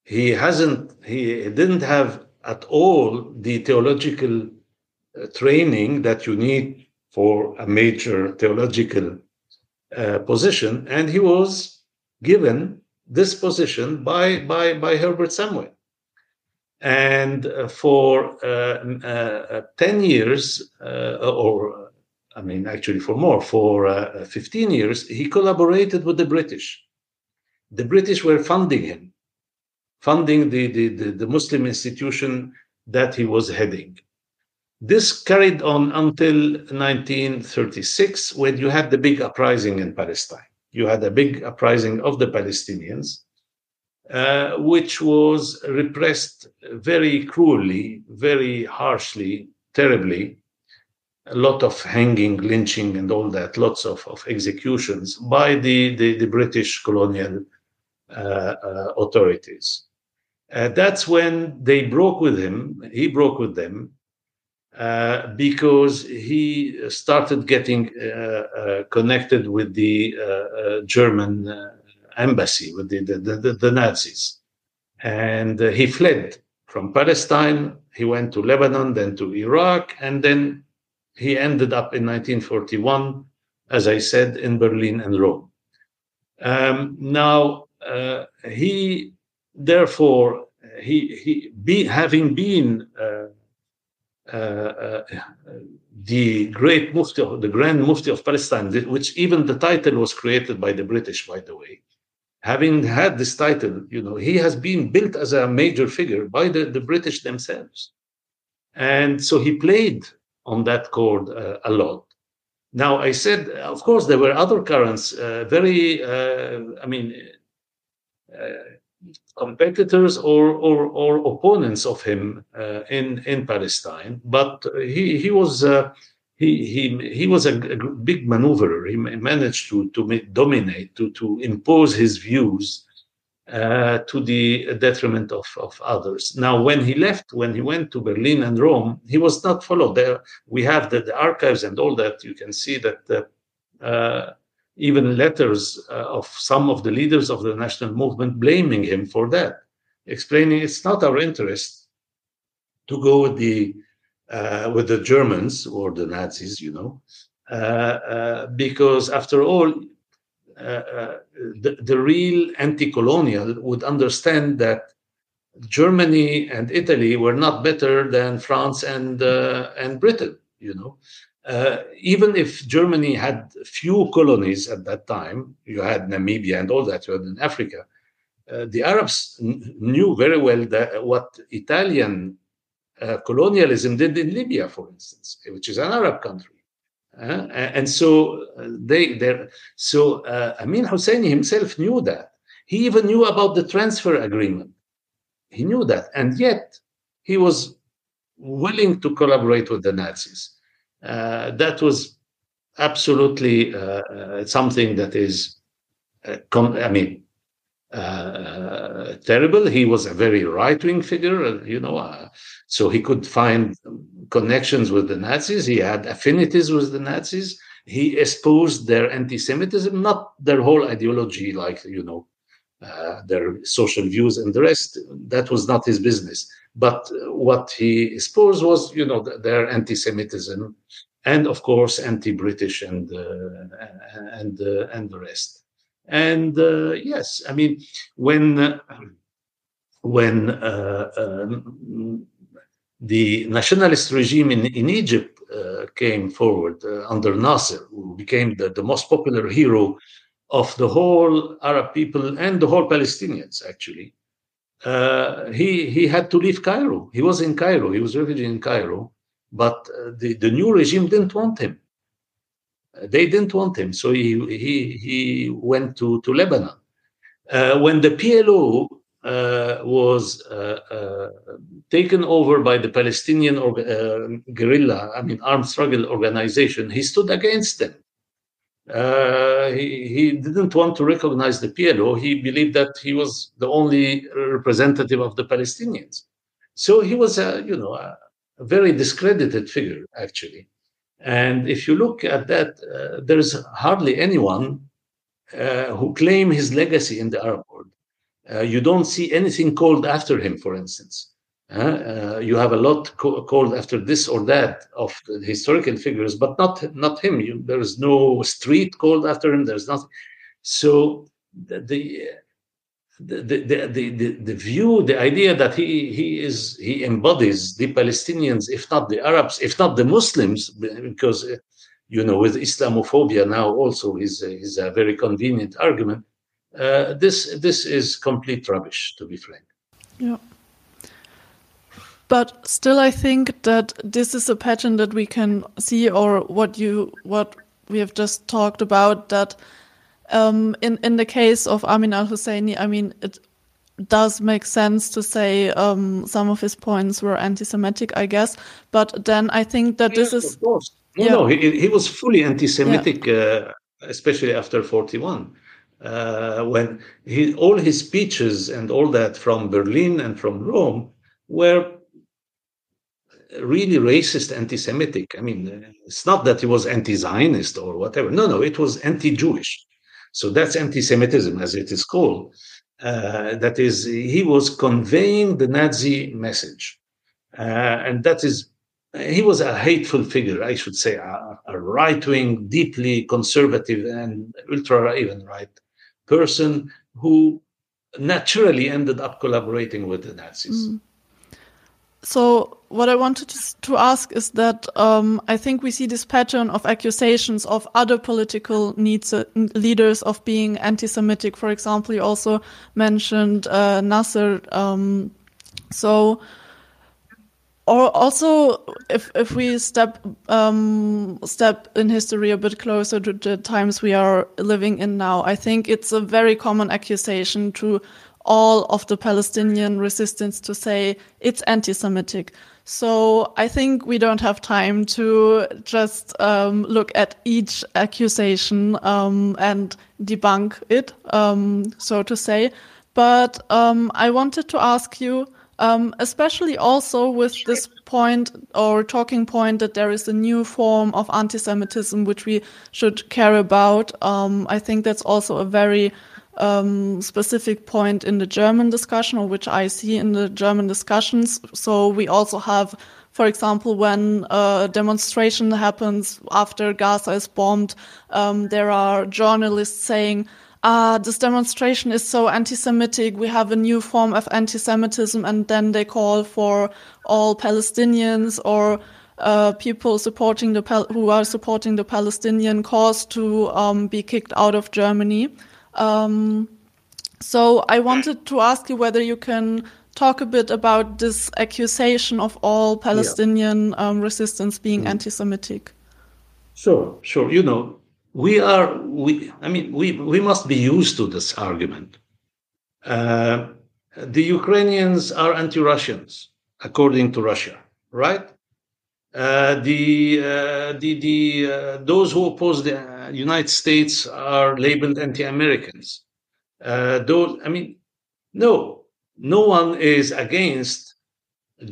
He hasn't, he didn't have at all the theological uh, training that you need for a major theological uh, position, and he was given this position by, by, by Herbert Samuel. And uh, for uh, uh, 10 years, or I mean, actually for more, for uh, 15 years, he collaborated with the British. The British were funding him, funding the, the, the, the Muslim institution that he was heading. This carried on until 1936, when you had the big uprising in Palestine you had a big uprising of the Palestinians, uh, which was repressed very cruelly, very harshly, terribly. A lot of hanging, lynching, and all that, lots of, of executions by the, the, the British colonial uh, uh, authorities. Uh, that's when they broke with him, he broke with them, uh, because he started getting connected with the German embassy, with the, the, the, the Nazis. And he fled From Palestine, he went to Lebanon, then to Iraq, and then he ended up in 1941, as I said, in Berlin and Rome. Um, now, uh, he therefore he he be, having been uh, uh, uh, the great mufti, the grand mufti of Palestine, which even the title was created by the British, by the way. Having had this title, you know, he has been built as a major figure by the, the British themselves. And so he played on that chord uh, a lot. Now, I said, of course, there were other currents, uh, very, uh, I mean, competitors or, or, or opponents of him uh, in in Palestine, but he he was uh, he he he was a, a, big maneuverer. He managed to to dominate to to impose his views uh, to the detriment of, of others. Now, when he left, when he went to Berlin and Rome, he was not followed. There we have the, the archives and all that. You can see that. Uh, even letters uh, of some of the leaders of the national movement blaming him for that, explaining it's not our interest to go with the uh, with the Germans or the Nazis, you know, uh, uh because after all, uh, uh, the, the real anti-colonial would understand that Germany and Italy were not better than France and and Britain, you know. Uh, even if Germany had few colonies at that time, you had Namibia and all that, you had in Africa, uh, the Arabs knew very well that what Italian uh, colonialism did in Libya, for instance, which is an Arab country. Uh, and so uh, they, so uh, Amin Husseini himself knew that. He even knew about the transfer agreement. He knew that, and yet he was willing to collaborate with the Nazis. Uh, that was absolutely uh, something that is, I mean, terrible. He was a very right wing figure, you know, so he could find connections with the Nazis. He had affinities with the Nazis. He espoused their anti Semitism, not their whole ideology, like, you know, uh, their social views and the rest. That was not his business. But what he espoused was, you know, their anti-Semitism, and of course anti-British and uh, and uh, and the rest. And uh, yes, I mean when when uh, the nationalist regime in, in Egypt uh, came forward uh, under Nasser, who became the, the most popular hero of the whole Arab people and the whole Palestinians, actually uh, he he had to leave Cairo. He was in Cairo. He was a refugee in Cairo, but uh, the the new regime didn't want him. Uh, they didn't want him, so he he he went to to Lebanon. Uh, when the PLO uh, was uh, taken over by the Palestinian guerrilla, I mean armed struggle organization, he stood against them. Uh, he, he didn't want to recognize the PLO. He believed that he was the only representative of the Palestinians. So he was a, you know, a, very discredited figure, actually. And if you look at that, uh, there's hardly anyone uh, who claim his legacy in the Arab world. Uh, you don't see anything called after him, for instance. Uh, you have a lot co- called after this or that of historical figures, but not not him. You, there is no street called after him. There's nothing. So the the, the the, the, the, the view, the idea that he he is he embodies the Palestinians, if not the Arabs, if not the Muslims, because you know with Islamophobia now also is is a very convenient argument. Uh, this this is complete rubbish, to be frank. Yeah. But still, I think that this is a pattern that we can see, or what you what we have just talked about. That um, in in the case of Amin al Husseini, I mean, it does make sense to say um, some of his points were anti-Semitic, I guess. But then I think that this is of course. No, yeah. no, he, he was fully anti-Semitic, yeah. uh, especially after forty-one. Uh, when he, all his speeches and all that from Berlin and from Rome were really racist, anti-Semitic. I mean, it's not that he was anti-Zionist or whatever. No, no, it was anti-Jewish. So that's anti-Semitism, as it is called. Uh, that is, he was conveying the Nazi message. Uh, and that is, he was a hateful figure, I should say, a, a right wing, deeply conservative, and ultra even right person who naturally ended up collaborating with the Nazis. Mm. So, what I wanted to ask is that um, I think we see this pattern of accusations of other political needs, uh, leaders of being anti-Semitic. For example, you also mentioned uh, Nasser. Um, so, or also, if if we step um, step in history a bit closer to the times we are living in now, I think it's a very common accusation to all of the Palestinian resistance to say it's anti-Semitic. So I think we don't have time to just um, look at each accusation um, and debunk it, um, so to say. But um, I wanted to ask you, um, especially also with this point or talking point that there is a new form of anti-Semitism which we should care about. Um, I think that's also a very um, specific point in the German discussion, or which I see in the German discussions. So we also have, for example, when a demonstration happens after Gaza is bombed, um, there are journalists saying, ah, this demonstration is so anti-Semitic. We have a new form of anti-Semitism, and then they call for all Palestinians or uh, people supporting the Pal who are supporting the Palestinian cause to um, be kicked out of Germany. Um, so I wanted to ask you whether you can talk a bit about this accusation of all Palestinian yeah. um, resistance being mm. anti-Semitic. Sure, sure. You know, we are. We. I mean, we we must be used to this argument. Uh, the Ukrainians are anti-Russians, according to Russia, right? Uh, the uh, the the uh, those who oppose the United States are labeled anti-Americans. those, I mean, no, no one is against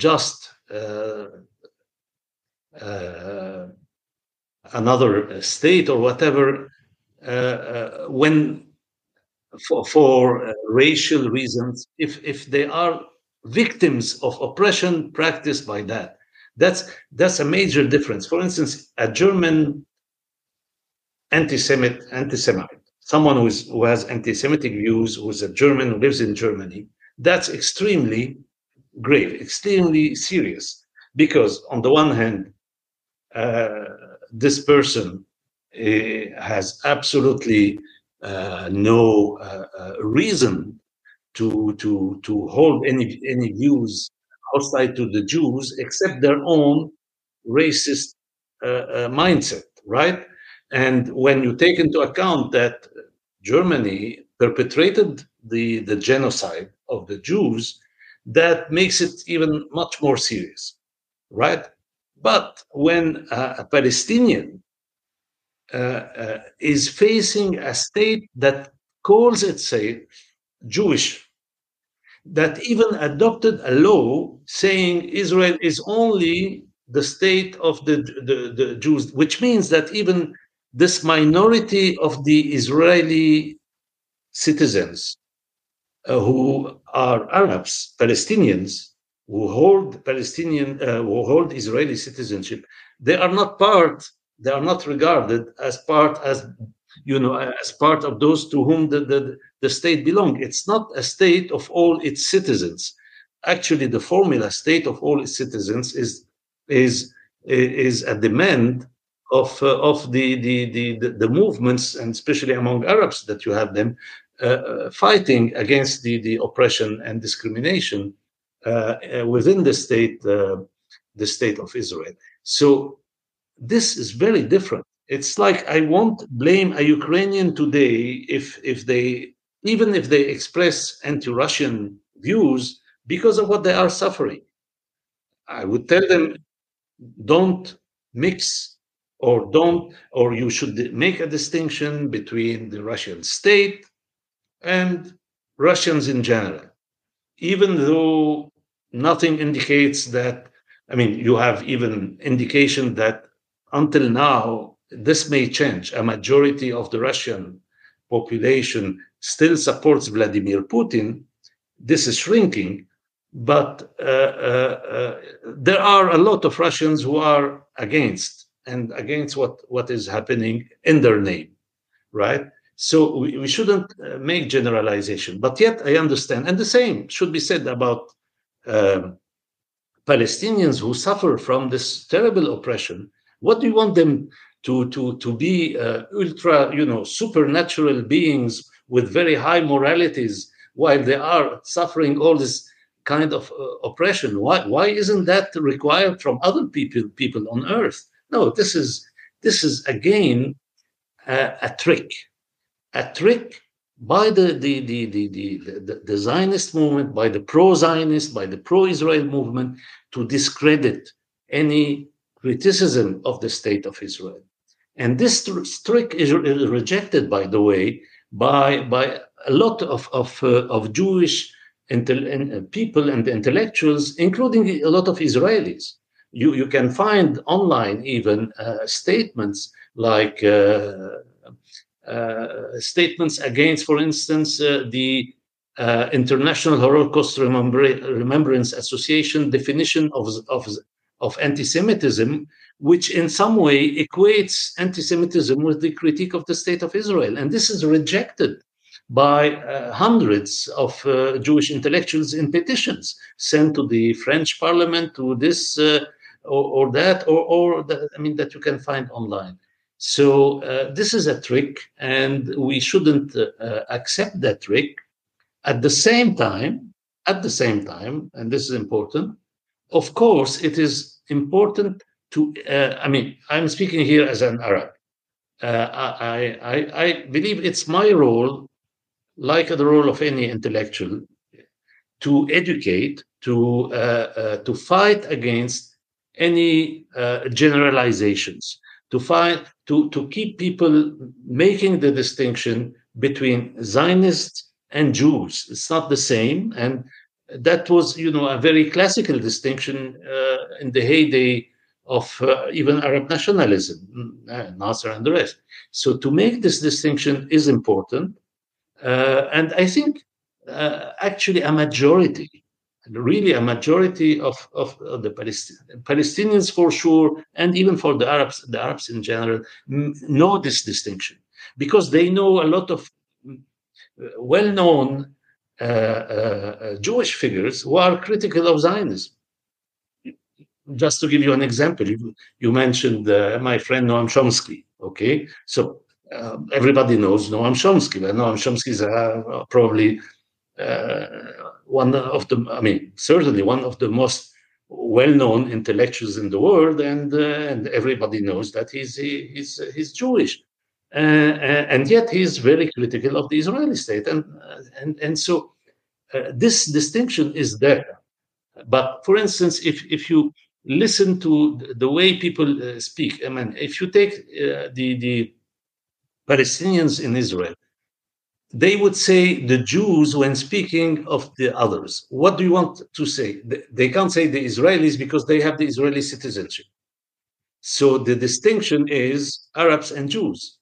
just another state or whatever uh, when for, for uh, racial reasons if if they are victims of oppression practiced by that that's that's a major difference. For instance, a German anti-Semite, anti-Semite, someone who, is, who has anti-Semitic views, who's a German who lives in Germany, that's extremely grave, extremely serious, because on the one hand, uh, this person uh, has absolutely uh, no uh, uh, reason to to to hold any any views hostile to the Jews except their own racist mindset, right? And when you take into account that Germany perpetrated the, the genocide of the Jews, that makes it even much more serious, right? But when a Palestinian uh, uh, is facing a state that calls itself Jewish that even adopted a law saying Israel is only the state of the, the, the Jews, which means that even this minority of the Israeli citizens uh, who are Arabs, Palestinians, who hold Palestinian, uh, who hold Israeli citizenship, they are not part, they are not regarded as part as you know, as part of those to whom the, the, the state belongs. It's not a state of all its citizens. Actually, the formula state of all its citizens is is is a demand of uh, of the, the the the movements and especially among Arabs that you have them uh, uh fighting against the the oppression and discrimination within the state uh, the state of Israel. So this is very different it's like I won't blame a Ukrainian today if if they even if they express anti-Russian views because of what they are suffering. I would tell them don't mix or don't or you should make a distinction between the Russian state and Russians in general. Even though nothing indicates that I mean you have even indication that until now this may change. A majority of the Russian population still supports Vladimir Putin, this is shrinking. But uh, uh, uh, there are a lot of Russians who are against and against what, what is happening in their name, right? So we, we shouldn't uh, make generalization. But yet I understand, and the same should be said about um, Palestinians who suffer from this terrible oppression. What do you want them to to to be uh, ultra, you know, supernatural beings with very high moralities while they are suffering all this kind of uh, oppression? Why why isn't that required from other people people on earth? No, this is this is again uh, a trick, a trick by the the, the, the, the, Zionist movement, by the pro-Zionist, by the pro-Israel movement, to discredit any criticism of the state of Israel. And this trick is rejected, by the way, by, by a lot of, of, uh, of Jewish uh, people and intellectuals, including a lot of Israelis. You, you can find online even uh, statements like uh, statements against, for instance, uh, the uh, International Holocaust Remembr- Remembrance Association definition of, of, of anti-Semitism, which in some way equates anti-Semitism with the critique of the state of Israel. And this is rejected by uh, hundreds of uh, Jewish intellectuals in petitions sent to the French parliament, to this uh, or, or, that, or, or the, I mean, that you can find online. So uh, this is a trick, and we shouldn't uh, accept that trick. At the same time, at the same time, and this is important, of course, it is important to, uh, I mean, I'm speaking here as an Arab. Uh, I, I, I believe it's my role, like the role of any intellectual, to educate, to, uh, uh, to fight against any generalizations to find to to keep people making the distinction between Zionists and Jews. It's not the same, and that was you know a very classical distinction uh, in the heyday of uh, even Arab nationalism, uh, Nasser and the rest. So to make this distinction is important, uh, and I think uh, actually a majority really a majority of, of, of the Palestinians for sure, and even for the Arabs, the Arabs in general, know this distinction because they know a lot of well-known uh, uh, Jewish figures who are critical of Zionism. Just to give you an example, you, you mentioned uh, my friend Noam Chomsky. Okay, so uh, everybody knows Noam Chomsky. But Noam Chomsky is uh, probably uh, one of the, I mean, certainly one of the most well-known intellectuals in the world, and uh, and everybody knows that he's he's he's Jewish, uh, and yet he's very critical of the Israeli state, and and and so this distinction is there. But for instance, if if you listen to the way people uh, speak. I mean, if you take uh, the the Palestinians in Israel, they would say the Jews when speaking of the others. What do you want to say? They can't say the Israelis because they have the Israeli citizenship. So the distinction is Arabs and Jews.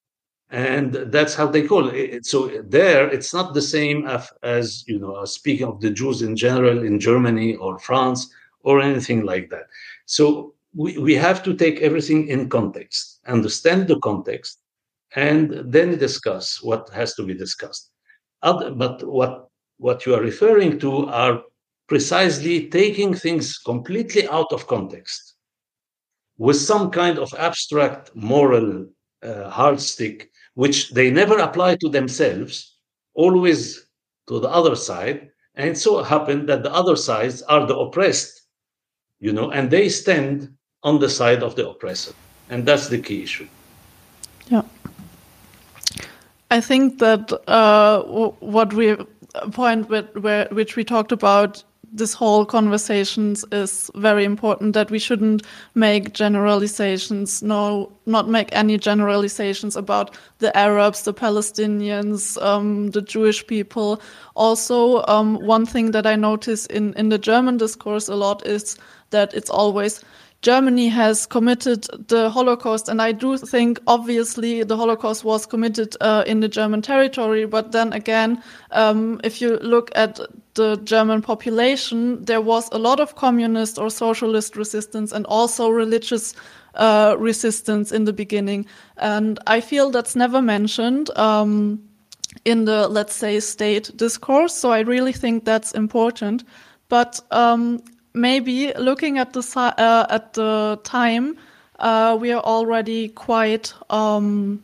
And that's how they call it. So there, it's not the same as, you know, uh, speaking of the Jews in general in Germany or France or anything like that. So we, we have to take everything in context, understand the context, and then discuss what has to be discussed. Other, but what what you are referring to are precisely taking things completely out of context with some kind of abstract moral uh, hardstick, which they never apply to themselves, always to the other side. And so it happened that the other sides are the oppressed, you know, and they stand on the side of the oppressor. And that's the key issue. Yeah. I think that uh, what we point with, where, which we talked about this whole conversations is very important that we shouldn't make generalizations no not make any generalizations about the arabs the palestinians um, the jewish people. Also um, one thing that i notice in in the german discourse a lot is that it's always Germany has committed the Holocaust, and I do think obviously the Holocaust was committed uh, in the German territory. But then again, um, if you look at the German population, there was a lot of communist or socialist resistance and also religious uh, resistance in the beginning. And I feel that's never mentioned. Um, in the let's say state discourse so i really think that's important but um, maybe looking at the uh, at the time, uh, we are already quite um,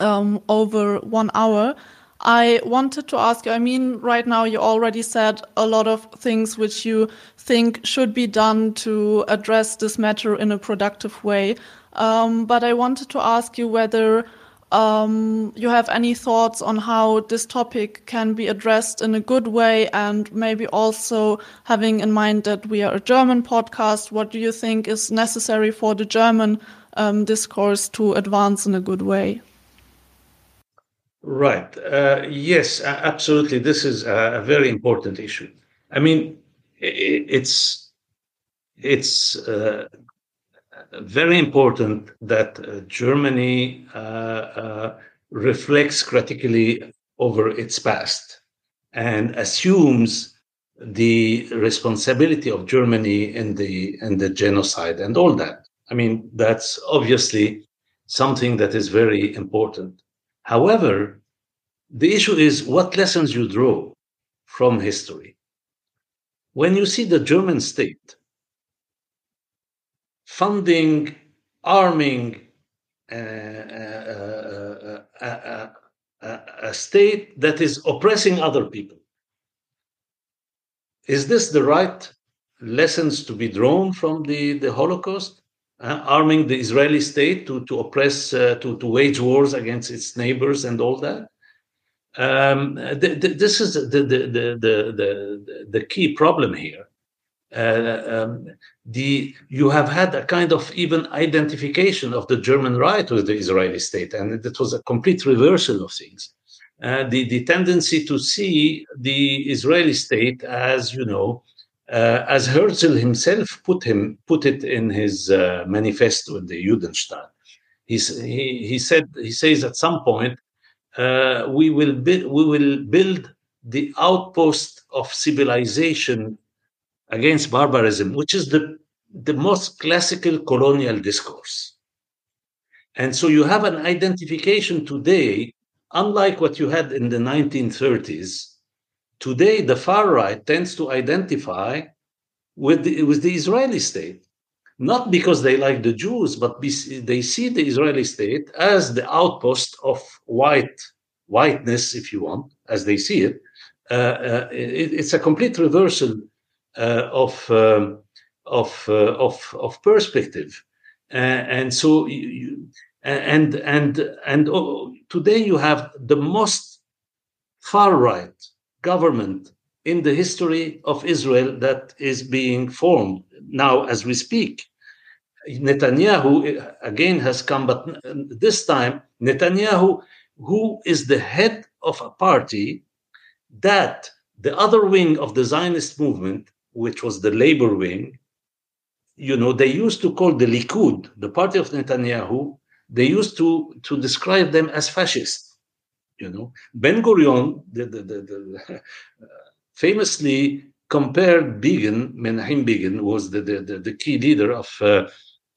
um, over one hour. I wanted to ask you. I mean, right now you already said a lot of things which you think should be done to address this matter in a productive way. Um, but I wanted to ask you whether um, you have any thoughts on how this topic can be addressed in a good way and maybe also having in mind that we are a German podcast, what do you think is necessary for the German um, discourse to advance in a good way? Right. Uh, yes, absolutely. This is a very important issue. I mean, it's it's uh, very important that uh, Germany uh, uh, reflects critically over its past and assumes the responsibility of Germany in the in the genocide and all that. I mean, that's obviously something that is very important. However, the issue is what lessons you draw from history. When you see the German state funding, arming uh, uh, uh, a state that is oppressing other people. Is this the right lessons to be drawn from the, the Holocaust? arming the Israeli state to, to oppress, to, to wage wars against its neighbors and all that? Um, th- th- this is the, the, the, the, the, key problem here. Uh, um, the you have had a kind of even identification of the German right with the Israeli state, and it was a complete reversal of things. Uh, the the tendency to see the Israeli state as you know, uh, as Herzl himself put him put it in his uh, manifesto in the Judenstaat. He's, he he said he says at some point uh, we will build we will build the outpost of civilization against barbarism, which is the, the most classical colonial discourse. And so you have an identification today, unlike what you had in the 1930s. Today, the far right tends to identify with the, with the Israeli state, not because they like the Jews, but they see the Israeli state as the outpost of white whiteness, if you want, as they see it. Uh, uh, it it's a complete reversal of, um, of, uh, of, of perspective. Uh, and so you, and and and oh, today you have the most far right government in the history of Israel that is being formed now as we speak. Netanyahu again has come, but this time Netanyahu, who is the head of a party that the other wing of the Zionist movement which was the labor wing, you know, they used to call the Likud, the party of Netanyahu, they used to, to describe them as fascist. You know, Ben Gurion the, the, the, the *laughs* famously compared Begin, Menachem Begin, was the, the, the, the, key leader of, uh,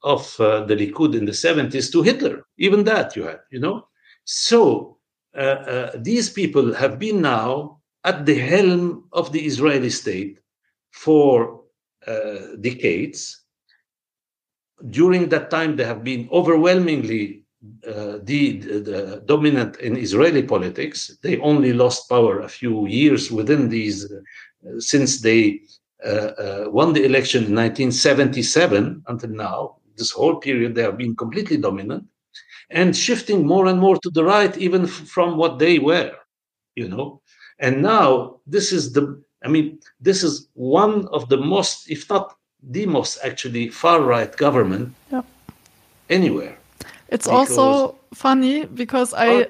of uh, the Likud in the 70s, to Hitler. Even that you had, you know. So uh, uh, these people have been now at the helm of the Israeli state for uh, decades. During that time, they have been overwhelmingly uh, the, the, dominant in Israeli politics. They only lost power a few years within these, uh, since they uh, uh, won the election in 1977 until now. This whole period, they have been completely dominant and shifting more and more to the right, even from what they were, you know. And now this is the I mean, this is one of the most, if not the most, actually far right government yeah. anywhere. It's also funny because I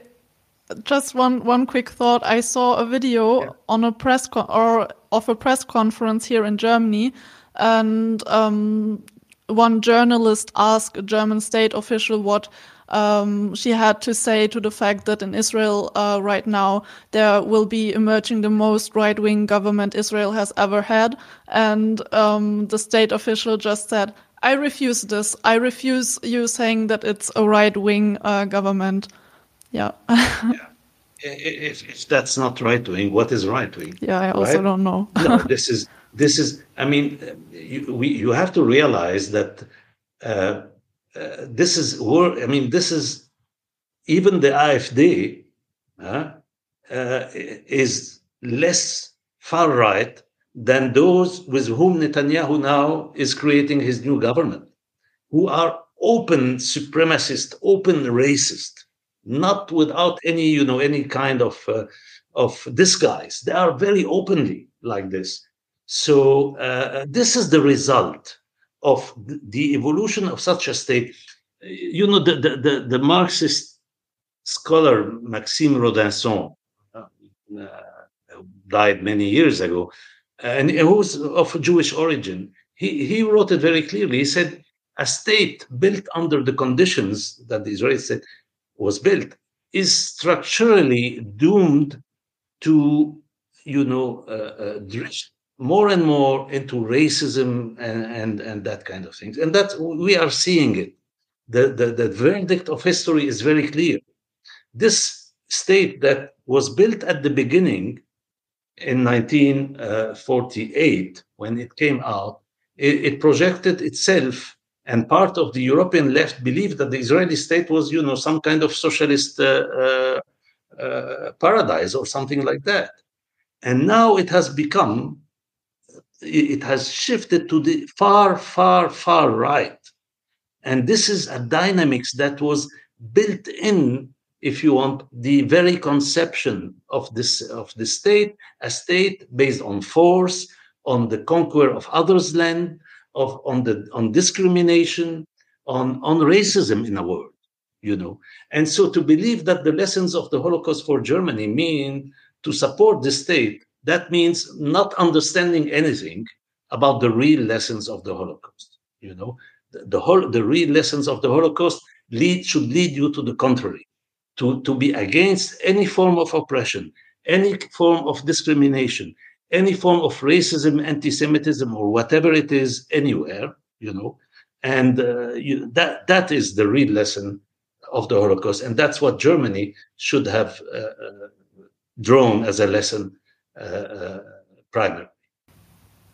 just one one quick thought. I saw a video yeah. on a press or of a press conference here in Germany, and um, one journalist asked a German state official what um, she had to say to the fact that in Israel uh, right now there will be emerging the most right wing government Israel has ever had. And um, the state official just said, I refuse this. I refuse you saying that it's a right wing uh, government. Yeah. *laughs* yeah. If, if that's not right wing, what is right wing? Yeah, I also right? don't know. *laughs* no, *laughs* this is this is. I mean, you, we you have to realize that uh, uh, this is war. I mean, this is even the AfD uh, uh, is less far right than those with whom Netanyahu now is creating his new government, who are open supremacist, open racist, not without any, you know, any kind of uh, of disguise. They are very openly like this. So uh, this is the result of the evolution of such a state. You know, the, the, the, the Marxist scholar Maxime Rodinson uh, died many years ago, and he was of Jewish origin. He, he wrote it very clearly. He said, a state built under the conditions that the Israeli state was built is structurally doomed to, you know, uh, uh, drift more and more into racism and, and, and that kind of things. And that we are seeing it. The, the, the verdict of history is very clear. This state that was built at the beginning in 1948, when it came out, it, it projected itself and part of the European left believed that the Israeli state was, you know, some kind of socialist uh, uh, uh, paradise or something like that. And now it has become it has shifted to the far, far, far right. And this is a dynamics that was built in, if you want, the very conception of this of the state, a state based on force, on the conquer of others' land, of on the on discrimination, on on racism in a word, you know. And so to believe that the lessons of the Holocaust for Germany mean to support the state that means not understanding anything about the real lessons of the Holocaust. You know, the, the whole the real lessons of the Holocaust lead should lead you to the contrary, to, to be against any form of oppression, any form of discrimination, any form of racism, anti-Semitism, or whatever it is anywhere, you know, and uh, you, that that is the real lesson of the Holocaust, and that's what Germany should have uh, uh drawn as a lesson primarily.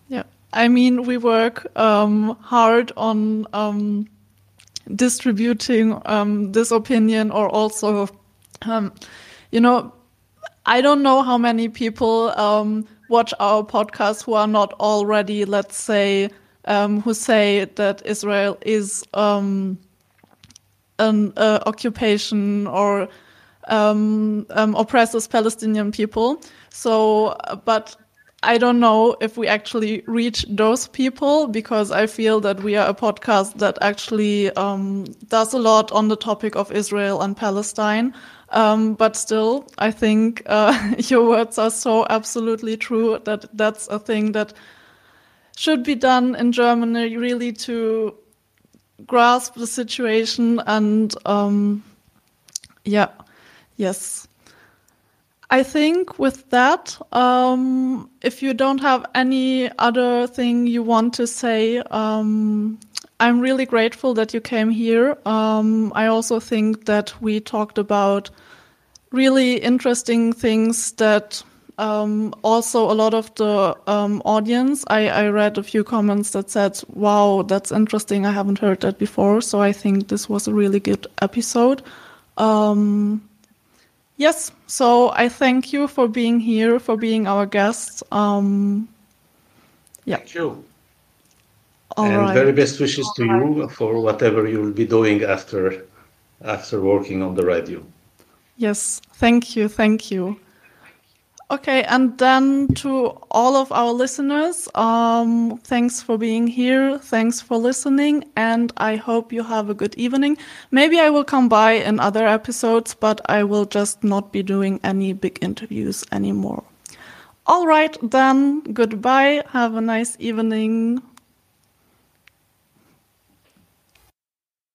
Yeah, I mean, we work um, hard on um, distributing um, this opinion, or also, um, you know, I don't know how many people um, watch our podcast who are not already, let's say, um, who say that Israel is an uh, occupation or um, um, oppresses Palestinian people. So, but I don't know if we actually reach those people because I feel that we are a podcast that actually um, does a lot on the topic of Israel and Palestine. Um, but still, I think uh, *laughs* your words are so absolutely true that that's a thing that should be done in Germany, really to grasp the situation and um, yeah Yes. I think with that, um, if you don't have any other thing you want to say, um, I'm really grateful that you came here. Um, I also think that we talked about really interesting things that um, also a lot of the um, audience, I, I read a few comments that said, wow, that's interesting. I haven't heard that before. So I think this was a really good episode. Um, Yes, so I thank you for being here, for being our guest. Um, yeah. Thank you. All and right. very best wishes All to right. you for whatever you will be doing after after working on the radio. Yes, thank you, thank you. Okay, and then to all of our listeners, um, thanks for being here. Thanks for listening. And I hope you have a good evening. Maybe I will come by in other episodes, but I will just not be doing any big interviews anymore. All right, then goodbye. Have a nice evening.